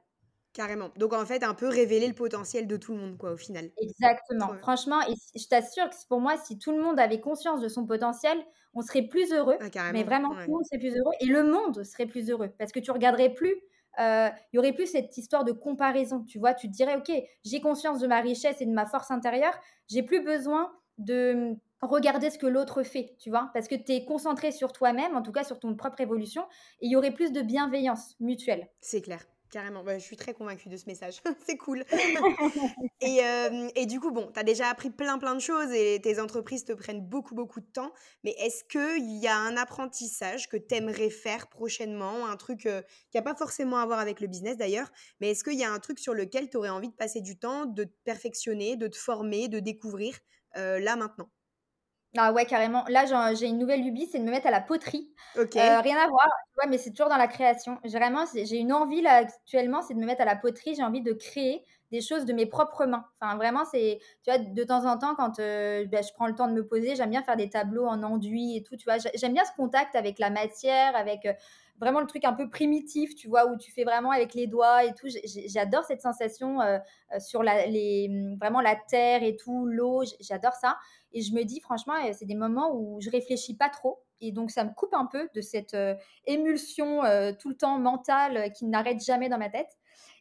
Carrément. Donc en fait, un peu révéler le potentiel de tout le monde, quoi, au final. Exactement. Franchement, et je t'assure que pour moi, si tout le monde avait conscience de son potentiel, on serait plus heureux. Ah, mais vraiment, tout le monde serait plus heureux et le monde serait plus heureux parce que tu regarderais plus. Euh, il y aurait plus cette histoire de comparaison. Tu vois, tu te dirais, ok, j'ai conscience de ma richesse et de ma force intérieure. J'ai plus besoin de regarder ce que l'autre fait, tu vois, parce que tu es concentré sur toi-même, en tout cas sur ton propre évolution, et il y aurait plus de bienveillance mutuelle. C'est clair. Carrément, bah, je suis très convaincue de ce message. c'est cool. et, euh, et, du coup, bon, tu as déjà appris plein, plein de choses et tes entreprises te prennent beaucoup, beaucoup de temps. Mais est-ce qu'il y a un apprentissage que tu aimerais faire prochainement? Un truc euh, qui n'a pas forcément à voir avec le business d'ailleurs, mais est-ce qu'il y a un truc sur lequel tu aurais envie de passer du temps, de te perfectionner, de te former, de découvrir euh, là maintenant? Ah ouais, carrément. Là, j'ai une nouvelle lubie, c'est de me mettre à la poterie. Ok. Euh, rien à voir, tu mais c'est toujours dans la création. Vraiment, j'ai une envie là actuellement, c'est de me mettre à la poterie. J'ai envie de créer des choses de mes propres mains. Enfin, vraiment, c'est, tu vois, de temps en temps, quand euh, bah, je prends le temps de me poser, j'aime bien faire des tableaux en enduit et tout, tu vois. J'aime bien ce contact avec la matière, avec euh, vraiment le truc un peu primitif, tu vois, où tu fais vraiment avec les doigts et tout. J'adore cette sensation sur la, les, vraiment la terre et tout, l'eau. J'adore ça. Et je me dis, franchement, euh, c'est des moments où je réfléchis pas trop. Et donc, ça me coupe un peu de cette euh, émulsion euh, tout le temps mentale qui n'arrête jamais dans ma tête.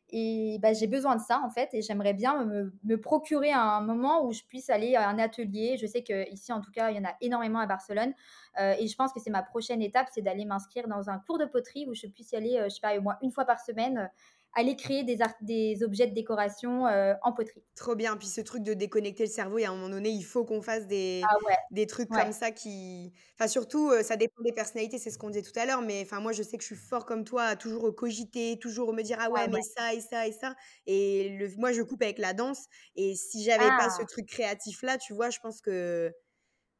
Et bah, j'ai besoin de ça, en fait. Et j'aimerais bien me, procurer un moment où je puisse aller à un atelier. Je sais qu'ici, en tout cas, il y en a énormément à Barcelone. et je pense que c'est ma prochaine étape, c'est d'aller m'inscrire dans un cours de poterie où je puisse y aller, je sais pas, au moins une fois par semaine aller créer des, des objets de décoration euh, en poterie. Trop bien. Puis ce truc de déconnecter le cerveau, et à un moment donné, il faut qu'on fasse des, ah des trucs comme ça qui. Enfin, surtout, euh, ça dépend des personnalités, c'est ce qu'on disait tout à l'heure. Mais enfin, moi, je sais que je suis fort comme toi à toujours cogiter, toujours me dire Ah ouais, ah mais ça et ça et ça. Et le... moi, je coupe avec la danse. Et si j'avais pas ce ah. truc créatif-là, tu vois, je pense que.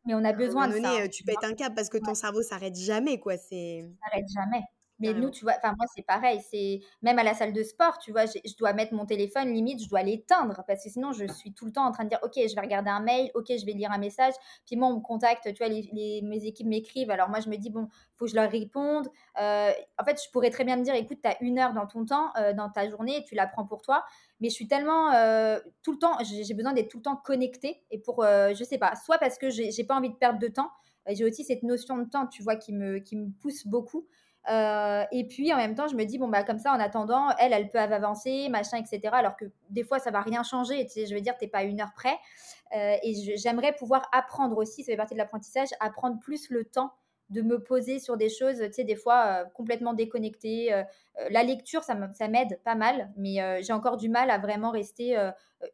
Mais on a besoin de ça. Tu pètes un câble parce que ton cerveau s'arrête jamais, quoi. C'est. S'arrête jamais. Mais nous, tu vois, enfin moi c'est pareil, c'est même à la salle de sport, tu vois, je dois mettre mon téléphone, limite, je dois l'éteindre parce que sinon je suis tout le temps en train de dire, ok, je vais regarder un mail, ok, je vais lire un message, puis moi on me contacte, tu vois, les, mes équipes m'écrivent, alors moi je me dis bon, faut que je leur réponde. Euh, en fait, je pourrais très bien me dire, écoute, tu as une heure dans ton temps, euh, dans ta journée, tu la prends pour toi, mais je suis tellement euh, tout le temps, j'ai besoin d'être tout le temps connectée et pour, je sais pas, soit parce que j'ai pas envie de perdre de temps, j'ai aussi cette notion de temps, tu vois, qui me, qui me pousse beaucoup. Euh, et puis en même temps, je me dis, bon, bah, comme ça, en attendant, elle, elle peut avancer, machin, etc. Alors que des fois, ça va rien changer. Je veux dire, tu n'es pas une heure près. Euh, et j'aimerais pouvoir apprendre aussi, ça fait partie de l'apprentissage, apprendre plus le temps de me poser sur des choses, tu sais, des fois euh, complètement déconnectées. la lecture, ça m'aide pas mal, mais j'ai encore du mal à vraiment rester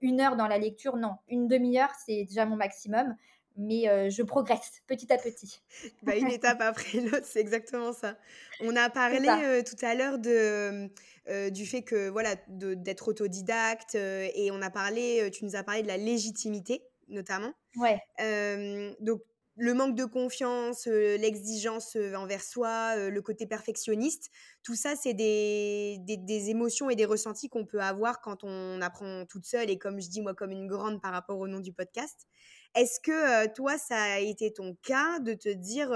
une heure dans la lecture. Non, une demi-heure, c'est déjà mon maximum mais euh, je progresse petit à petit. Bah, une étape après l'autre, c'est exactement ça. On a parlé euh, tout à l'heure de, euh, du fait que voilà d'être autodidacte et on a parlé, tu nous as parlé de la légitimité notamment. Ouais. donc le manque de confiance, l'exigence envers soi, le côté perfectionniste, tout ça, c'est des, des, des, émotions et des ressentis qu'on peut avoir quand on apprend toute seule et comme je dis moi comme une grande par rapport au nom du podcast. Est-ce que toi, ça a été ton cas de te dire,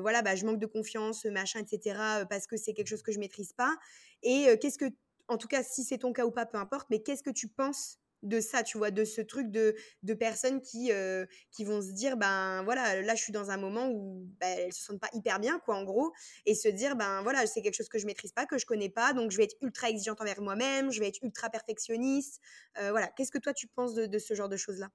voilà, bah, je manque de confiance, machin, etc., parce que c'est quelque chose que je maîtrise pas Et qu'est-ce que, en tout cas, si c'est ton cas ou pas, peu importe, mais qu'est-ce que tu penses de ça, tu vois, de ce truc de, de personnes qui, qui vont se dire, ben voilà, là je suis dans un moment où ben, elles se sentent pas hyper bien, quoi, en gros, et se dire, ben voilà, c'est quelque chose que je maîtrise pas, que je connais pas, donc je vais être ultra exigeante envers moi-même, je vais être ultra perfectionniste. voilà, qu'est-ce que toi tu penses de ce genre de choses-là?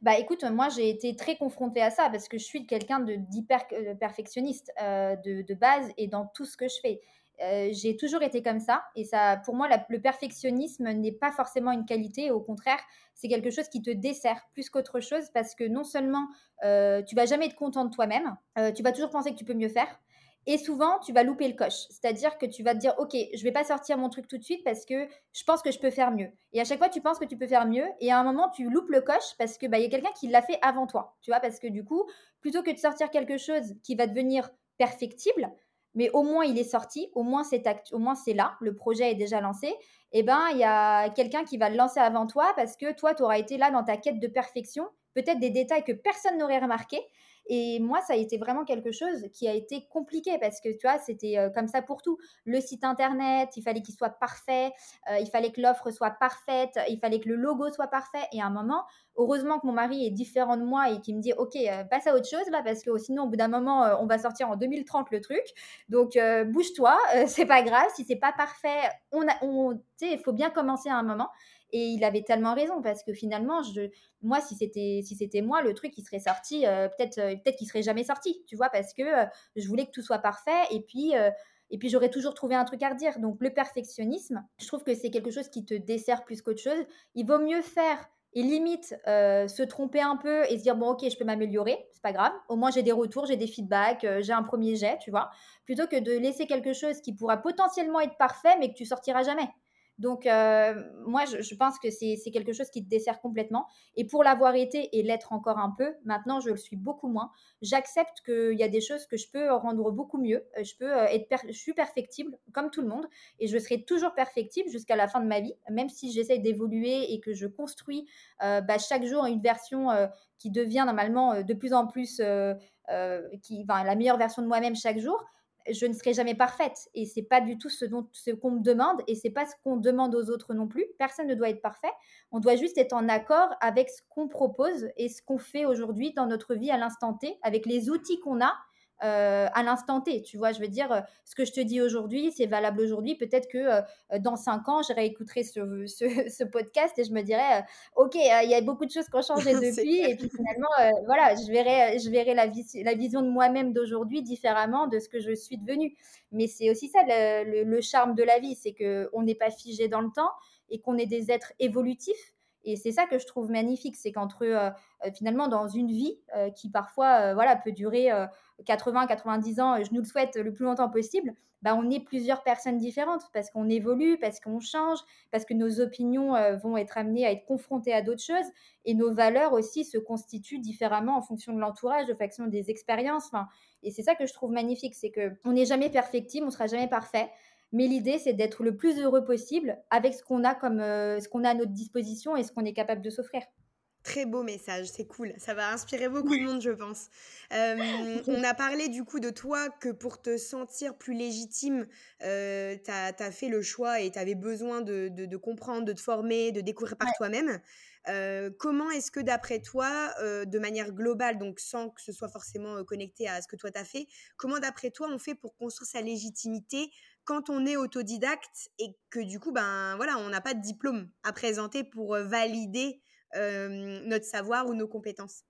Bah écoute, moi j'ai été très confrontée à ça parce que je suis quelqu'un d'hyper euh, perfectionniste euh, de, base et dans tout ce que je fais. Euh, j'ai toujours été comme ça et ça, pour moi, le perfectionnisme n'est pas forcément une qualité. Au contraire, c'est quelque chose qui te dessert plus qu'autre chose parce que non seulement tu vas jamais être content de toi-même, tu vas toujours penser que tu peux mieux faire. Et souvent, tu vas louper le coche. C'est-à-dire que tu vas te dire, OK, je vais pas sortir mon truc tout de suite parce que je pense que je peux faire mieux. Et à chaque fois, tu penses que tu peux faire mieux. Et à un moment, tu loupes le coche parce que bah, y a quelqu'un qui l'a fait avant toi. Tu vois, parce que du coup, plutôt que de sortir quelque chose qui va devenir perfectible, mais au moins il est sorti, au moins c'est au moins c'est là, le projet est déjà lancé. Eh ben, il y a quelqu'un qui va le lancer avant toi parce que toi, tu auras été là dans ta quête de perfection, peut-être des détails que personne n'aurait remarqué. Et moi, ça a été vraiment quelque chose qui a été compliqué parce que tu vois, c'était euh, comme ça pour tout. Le site internet, il fallait qu'il soit parfait, euh, il fallait que l'offre soit parfaite, il fallait que le logo soit parfait. Et à un moment, heureusement que mon mari est différent de moi et qui me dit Ok, euh, passe à autre chose là parce que sinon, au bout d'un moment, on va sortir en 2030 le truc. Donc, bouge-toi, c'est pas grave. Si c'est pas parfait, on on, il faut bien commencer à un moment. Et il avait tellement raison parce que finalement, moi, si c'était moi, le truc qui serait sorti, euh, peut-être euh, peut-être serait jamais sorti, tu vois, parce que euh, je voulais que tout soit parfait et puis et puis j'aurais toujours trouvé un truc à redire. Donc le perfectionnisme, je trouve que c'est quelque chose qui te dessert plus qu'autre chose. Il vaut mieux faire et limite se tromper un peu et se dire bon ok je peux m'améliorer c'est pas grave au moins j'ai des retours j'ai des feedbacks j'ai un premier jet tu vois plutôt que de laisser quelque chose qui pourra potentiellement être parfait mais que tu sortiras jamais donc, euh, moi, je, pense que c'est quelque chose qui te dessert complètement. Et pour l'avoir été et l'être encore un peu, maintenant, je le suis beaucoup moins. J'accepte qu'il y a des choses que je peux rendre beaucoup mieux. Euh, je peux euh, être, je suis perfectible comme tout le monde, et je serai toujours perfectible jusqu'à la fin de ma vie, même si j'essaye d'évoluer et que je construis bah, chaque jour une version qui devient normalement de plus en plus qui, la meilleure version de moi-même chaque jour je ne serai jamais parfaite et c'est pas du tout ce dont ce qu'on me demande et c'est pas ce qu'on demande aux autres non plus. Personne ne doit être parfait. On doit juste être en accord avec ce qu'on propose et ce qu'on fait aujourd'hui dans notre vie à l'instant T avec les outils qu'on a euh, à l'instant T. Tu vois, je veux dire, euh, ce que je te dis aujourd'hui, c'est valable aujourd'hui. Peut-être que euh, dans cinq ans, je réécouterai ce, ce, podcast et je me dirais, OK, il y a beaucoup de choses qui ont changé depuis. et puis finalement, voilà, je verrai, je verrai la, la vision de moi-même d'aujourd'hui différemment de ce que je suis devenue. Mais c'est aussi ça le, le, charme de la vie, c'est qu'on n'est pas figé dans le temps et qu'on est des êtres évolutifs. Et c'est ça que je trouve magnifique, c'est qu'entre finalement dans une vie qui parfois voilà peut durer 80, 90 ans, je nous le souhaite le plus longtemps possible, bah, on est plusieurs personnes différentes parce qu'on évolue, parce qu'on change, parce que nos opinions euh, vont être amenées à être confrontées à d'autres choses et nos valeurs aussi se constituent différemment en fonction de l'entourage, en fonction des expériences. et c'est ça que je trouve magnifique, c'est qu'on n'est jamais perfectible, on sera jamais parfait. Mais l'idée, c'est d'être le plus heureux possible avec ce qu'on a comme euh, ce qu'on a à notre disposition et ce qu'on est capable de s'offrir. Très beau message, c'est cool. Ça va inspirer beaucoup de monde, je pense. Euh, on a parlé du coup de toi que pour te sentir plus légitime, euh, tu as, fait le choix et tu avais besoin de, de, comprendre, de te former, de découvrir par toi-même. Euh, comment est-ce que d'après toi, de manière globale, donc sans que ce soit forcément connecté à ce que toi tu as fait, comment d'après toi on fait pour construire sa légitimité quand on est autodidacte et que du coup, ben voilà, on n'a pas de diplôme à présenter pour valider notre savoir ou nos compétences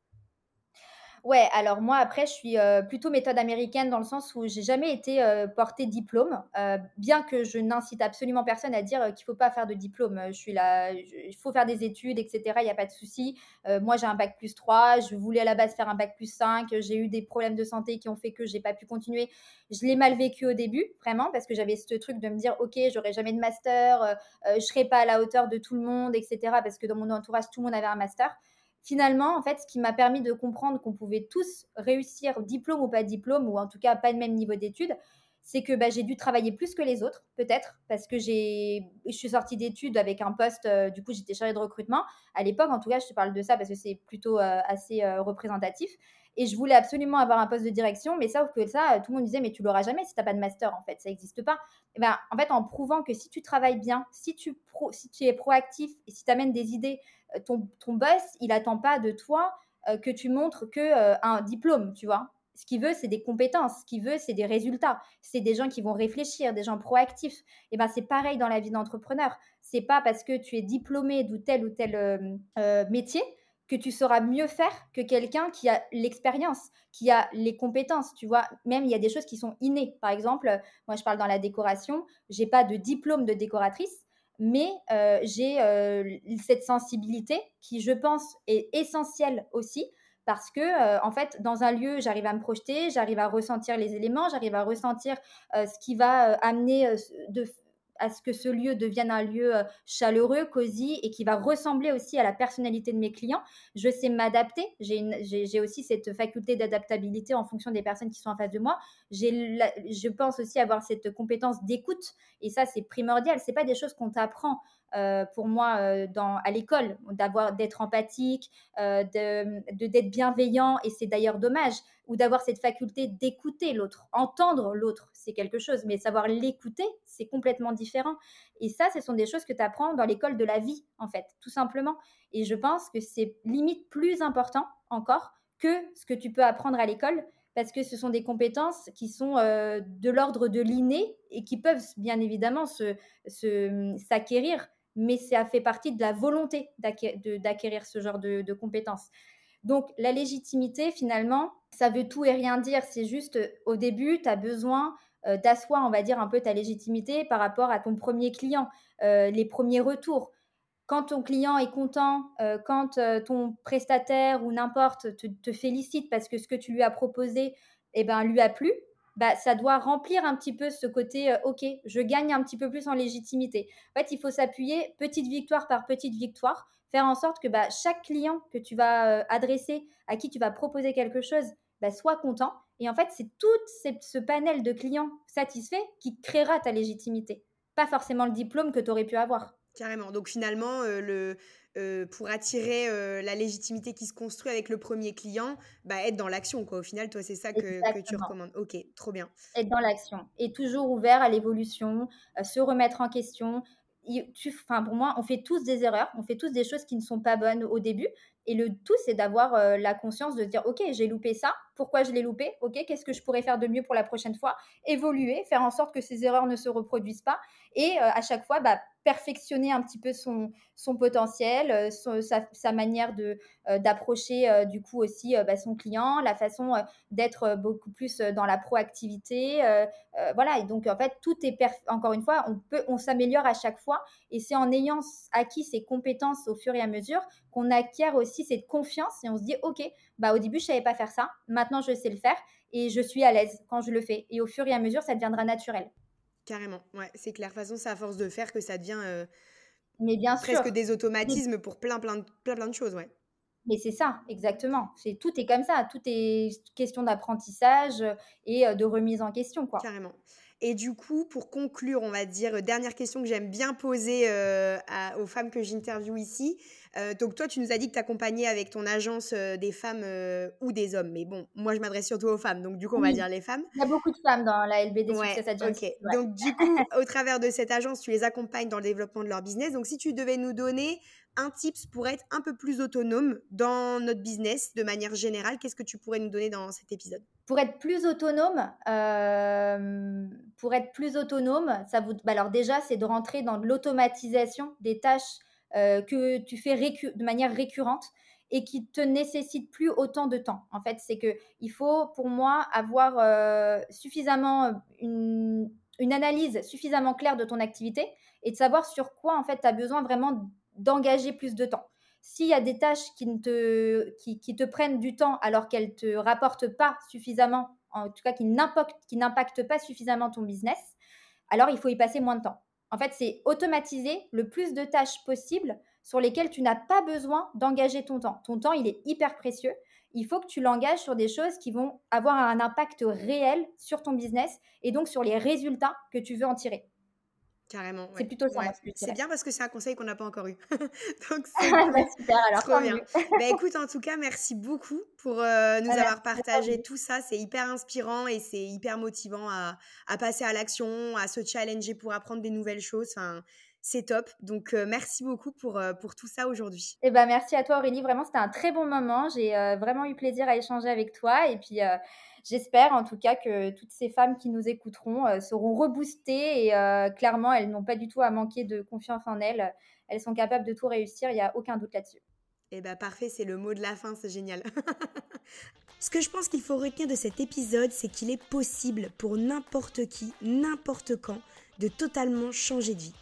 Ouais, alors moi après je suis euh, plutôt méthode américaine dans le sens où j'ai jamais été euh, portée diplôme, euh, bien que je n'incite absolument personne à dire qu'il faut pas faire de diplôme. Je suis là, il faut faire des études, etc. Il n'y a pas de souci. moi j'ai un bac plus 3, je voulais à la base faire un bac plus 5, j'ai eu des problèmes de santé qui ont fait que j'ai pas pu continuer. Je l'ai mal vécu au début, vraiment, parce que j'avais ce truc de me dire ok j'aurai jamais de master, je serai pas à la hauteur de tout le monde, etc. Parce que dans mon entourage tout le monde avait un master finalement, en fait, ce qui m'a permis de comprendre qu'on pouvait tous réussir, diplôme ou pas diplôme, ou en tout cas pas le même niveau d'études, c'est que bah, j'ai dû travailler plus que les autres, peut-être, parce que j'ai, je suis sortie d'études avec un poste, euh, du coup j'étais chargée de recrutement. À l'époque, en tout cas, je te parle de ça parce que c'est plutôt euh, assez euh, représentatif. Et je voulais absolument avoir un poste de direction, mais ça, que ça, tout le monde disait, mais tu l'auras jamais si tu n'as pas de master, en fait, ça n'existe pas. Et ben, en fait, en prouvant que si tu travailles bien, si tu, es proactif et si tu amènes des idées, euh, ton, boss, il n'attend pas de toi euh, que tu montres que euh, un diplôme, tu vois. Ce qu'il veut, c'est des compétences. Ce qu'il veut, c'est des résultats. C'est des gens qui vont réfléchir, des gens proactifs. Et ben, c'est pareil dans la vie d'entrepreneur. C'est pas parce que tu es diplômé de tel ou tel métier que tu sauras mieux faire que quelqu'un qui a l'expérience, qui a les compétences, tu vois. Même il y a des choses qui sont innées. Par exemple, moi je parle dans la décoration, j'ai pas de diplôme de décoratrice, mais euh, j'ai euh, cette sensibilité qui, je pense, est essentielle aussi parce que euh, en fait dans un lieu j'arrive à me projeter j'arrive à ressentir les éléments j'arrive à ressentir ce qui va amener de, à ce que ce lieu devienne un lieu euh, chaleureux, cosy et qui va ressembler aussi à la personnalité de mes clients. Je sais m'adapter. J'ai aussi cette faculté d'adaptabilité en fonction des personnes qui sont en face de moi. je pense aussi avoir cette compétence d'écoute. Et ça, c'est primordial. C'est pas des choses qu'on t'apprend. Euh, pour moi euh, à l'école, d'avoir d'être empathique, euh, de d'être bienveillant, et c'est d'ailleurs dommage, ou d'avoir cette faculté d'écouter l'autre, entendre l'autre, c'est quelque chose, mais savoir l'écouter, c'est complètement différent. Et ça, ce sont des choses que tu apprends dans l'école de la vie, en fait, tout simplement. Et je pense que c'est limite plus important encore que ce que tu peux apprendre à l'école, parce que ce sont des compétences qui sont de l'ordre de l'inné et qui peuvent bien évidemment s'acquérir. Mais ça fait partie de la volonté d'acquérir ce genre de, compétences. Donc la légitimité, finalement, ça veut tout et rien dire. C'est juste, euh, au début, tu as besoin euh, d'asseoir, on va dire, un peu ta légitimité par rapport à ton premier client, euh, les premiers retours. Quand ton client est content, quand ton prestataire ou n'importe te, félicite parce que ce que tu lui as proposé eh ben, lui a plu, bah, ça doit remplir un petit peu ce côté, euh, OK, je gagne un petit peu plus en légitimité. En fait, il faut s'appuyer petite victoire par petite victoire, faire en sorte que bah, chaque client que tu vas euh, adresser, à qui tu vas proposer quelque chose, bah, soit content. Et en fait, c'est tout ce panel de clients satisfaits qui créera ta légitimité, pas forcément le diplôme que tu aurais pu avoir. Carrément. Donc finalement, euh, le, euh, pour attirer euh, la légitimité qui se construit avec le premier client, bah, être dans l'action. Quoi. Au final, toi, c'est ça que, tu recommandes. Ok, trop bien. Être dans l'action et toujours ouvert à l'évolution, se remettre en question. Pour moi, on fait tous des erreurs, on fait tous des choses qui ne sont pas bonnes au début. Et le tout, c'est d'avoir la conscience de dire, OK, j'ai loupé ça, pourquoi je l'ai loupé? OK, qu'est-ce que je pourrais faire de mieux pour la prochaine fois? Évoluer, faire en sorte que ces erreurs ne se reproduisent pas. Et à chaque fois, bah, perfectionner un petit peu son, potentiel, euh, sa, manière de euh, d'approcher euh, du coup aussi bah, son client, la façon d'être beaucoup plus dans la proactivité. voilà, et donc en fait, tout est, encore une fois, on, peut, on s'améliore à chaque fois et c'est en ayant acquis ces compétences au fur et à mesure qu'on acquiert aussi cette confiance et on se dit, OK, bah, au début, je savais pas faire ça, maintenant je sais le faire et je suis à l'aise quand je le fais. Et au fur et à mesure, ça deviendra naturel. Carrément, ouais, c'est clair. De toute façon, c'est à force de faire que ça devient euh, Mais bien presque des automatismes pour plein, plein, plein, plein de choses, ouais. Mais c'est ça, exactement. C'est tout est comme ça. Tout est question d'apprentissage et euh, de remise en question, quoi. Carrément. Et du coup, pour conclure, on va dire, dernière question que j'aime bien poser euh, aux femmes que j'interviewe ici. Euh, donc toi, tu nous as dit que tu accompagnais avec ton agence euh, des femmes ou des hommes. Mais bon, moi, je m'adresse surtout aux femmes. Donc du coup, on va dire les femmes. Il y a beaucoup de femmes dans la LBD ouais, Success. Donc du coup, au travers de cette agence, tu les accompagnes dans le développement de leur business. Donc si tu devais nous donner un tips pour être un peu plus autonome dans notre business de manière générale, qu'est-ce que tu pourrais nous donner dans cet épisode? Pour être plus autonome, euh, pour être plus autonome, ça vous, bah alors déjà, c'est de rentrer dans l'automatisation des tâches euh, que tu fais de manière récurrente et qui te nécessitent plus autant de temps. En fait, c'est que il faut, pour moi, avoir euh, suffisamment une, une analyse suffisamment claire de ton activité et de savoir sur quoi en fait tu as besoin vraiment d'engager plus de temps. S'il y a des tâches qui, te, qui, te prennent du temps alors qu'elles ne te rapportent pas suffisamment, en tout cas qui n'impactent pas suffisamment ton business, alors il faut y passer moins de temps. En fait, c'est automatiser le plus de tâches possibles sur lesquelles tu n'as pas besoin d'engager ton temps. Ton temps, il est hyper précieux. Il faut que tu l'engages sur des choses qui vont avoir un impact réel sur ton business et donc sur les résultats que tu veux en tirer. Carrément. C'est plutôt ça. C'est bien parce que c'est un conseil qu'on n'a pas encore eu. Donc c'est bah, super, alors trop bien. bah, écoute, en tout cas, merci beaucoup pour euh, nous avoir partagé tout ça. C'est hyper inspirant et c'est hyper motivant à, à passer à l'action, à se challenger pour apprendre des nouvelles choses. Enfin, c'est top. Donc, euh, merci beaucoup pour, euh, pour tout ça aujourd'hui. Eh ben, merci à toi, Aurélie. Vraiment, c'était un très bon moment. J'ai vraiment eu plaisir à échanger avec toi. Et puis, J'espère en tout cas que toutes ces femmes qui nous écouteront euh, seront reboostées et euh, clairement, elles n'ont pas du tout à manquer de confiance en elles. Elles sont capables de tout réussir, il n'y a aucun doute là-dessus. Eh bien parfait, c'est le mot de la fin, c'est génial. Ce que je pense qu'il faut retenir de cet épisode, c'est qu'il est possible pour n'importe qui, n'importe quand, de totalement changer de vie.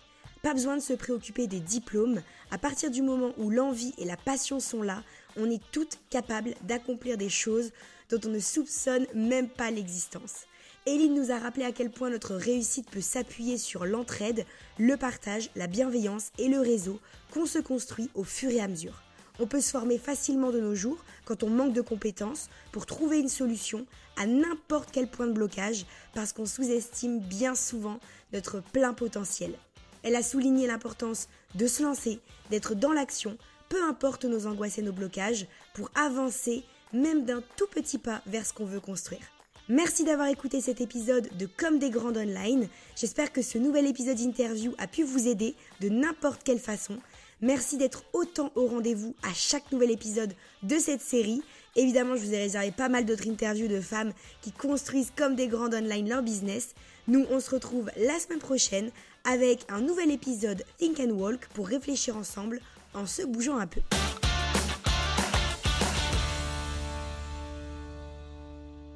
Pas besoin de se préoccuper des diplômes. À partir du moment où l'envie et la passion sont là, on est toutes capables d'accomplir des choses dont on ne soupçonne même pas l'existence. Eline nous a rappelé à quel point notre réussite peut s'appuyer sur l'entraide, le partage, la bienveillance et le réseau qu'on se construit au fur et à mesure. On peut se former facilement de nos jours quand on manque de compétences pour trouver une solution à n'importe quel point de blocage parce qu'on sous-estime bien souvent notre plein potentiel. Elle a souligné l'importance de se lancer, d'être dans l'action, peu importe nos angoisses et nos blocages, pour avancer même d'un tout petit pas vers ce qu'on veut construire. Merci d'avoir écouté cet épisode de Comme des grandes online. J'espère que ce nouvel épisode interview a pu vous aider de n'importe quelle façon. Merci d'être autant au rendez-vous à chaque nouvel épisode de cette série. Évidemment, je vous ai réservé pas mal d'autres interviews de femmes qui construisent comme des grandes online leur business. Nous, on se retrouve la semaine prochaine avec un nouvel épisode Think and Walk pour réfléchir ensemble en se bougeant un peu.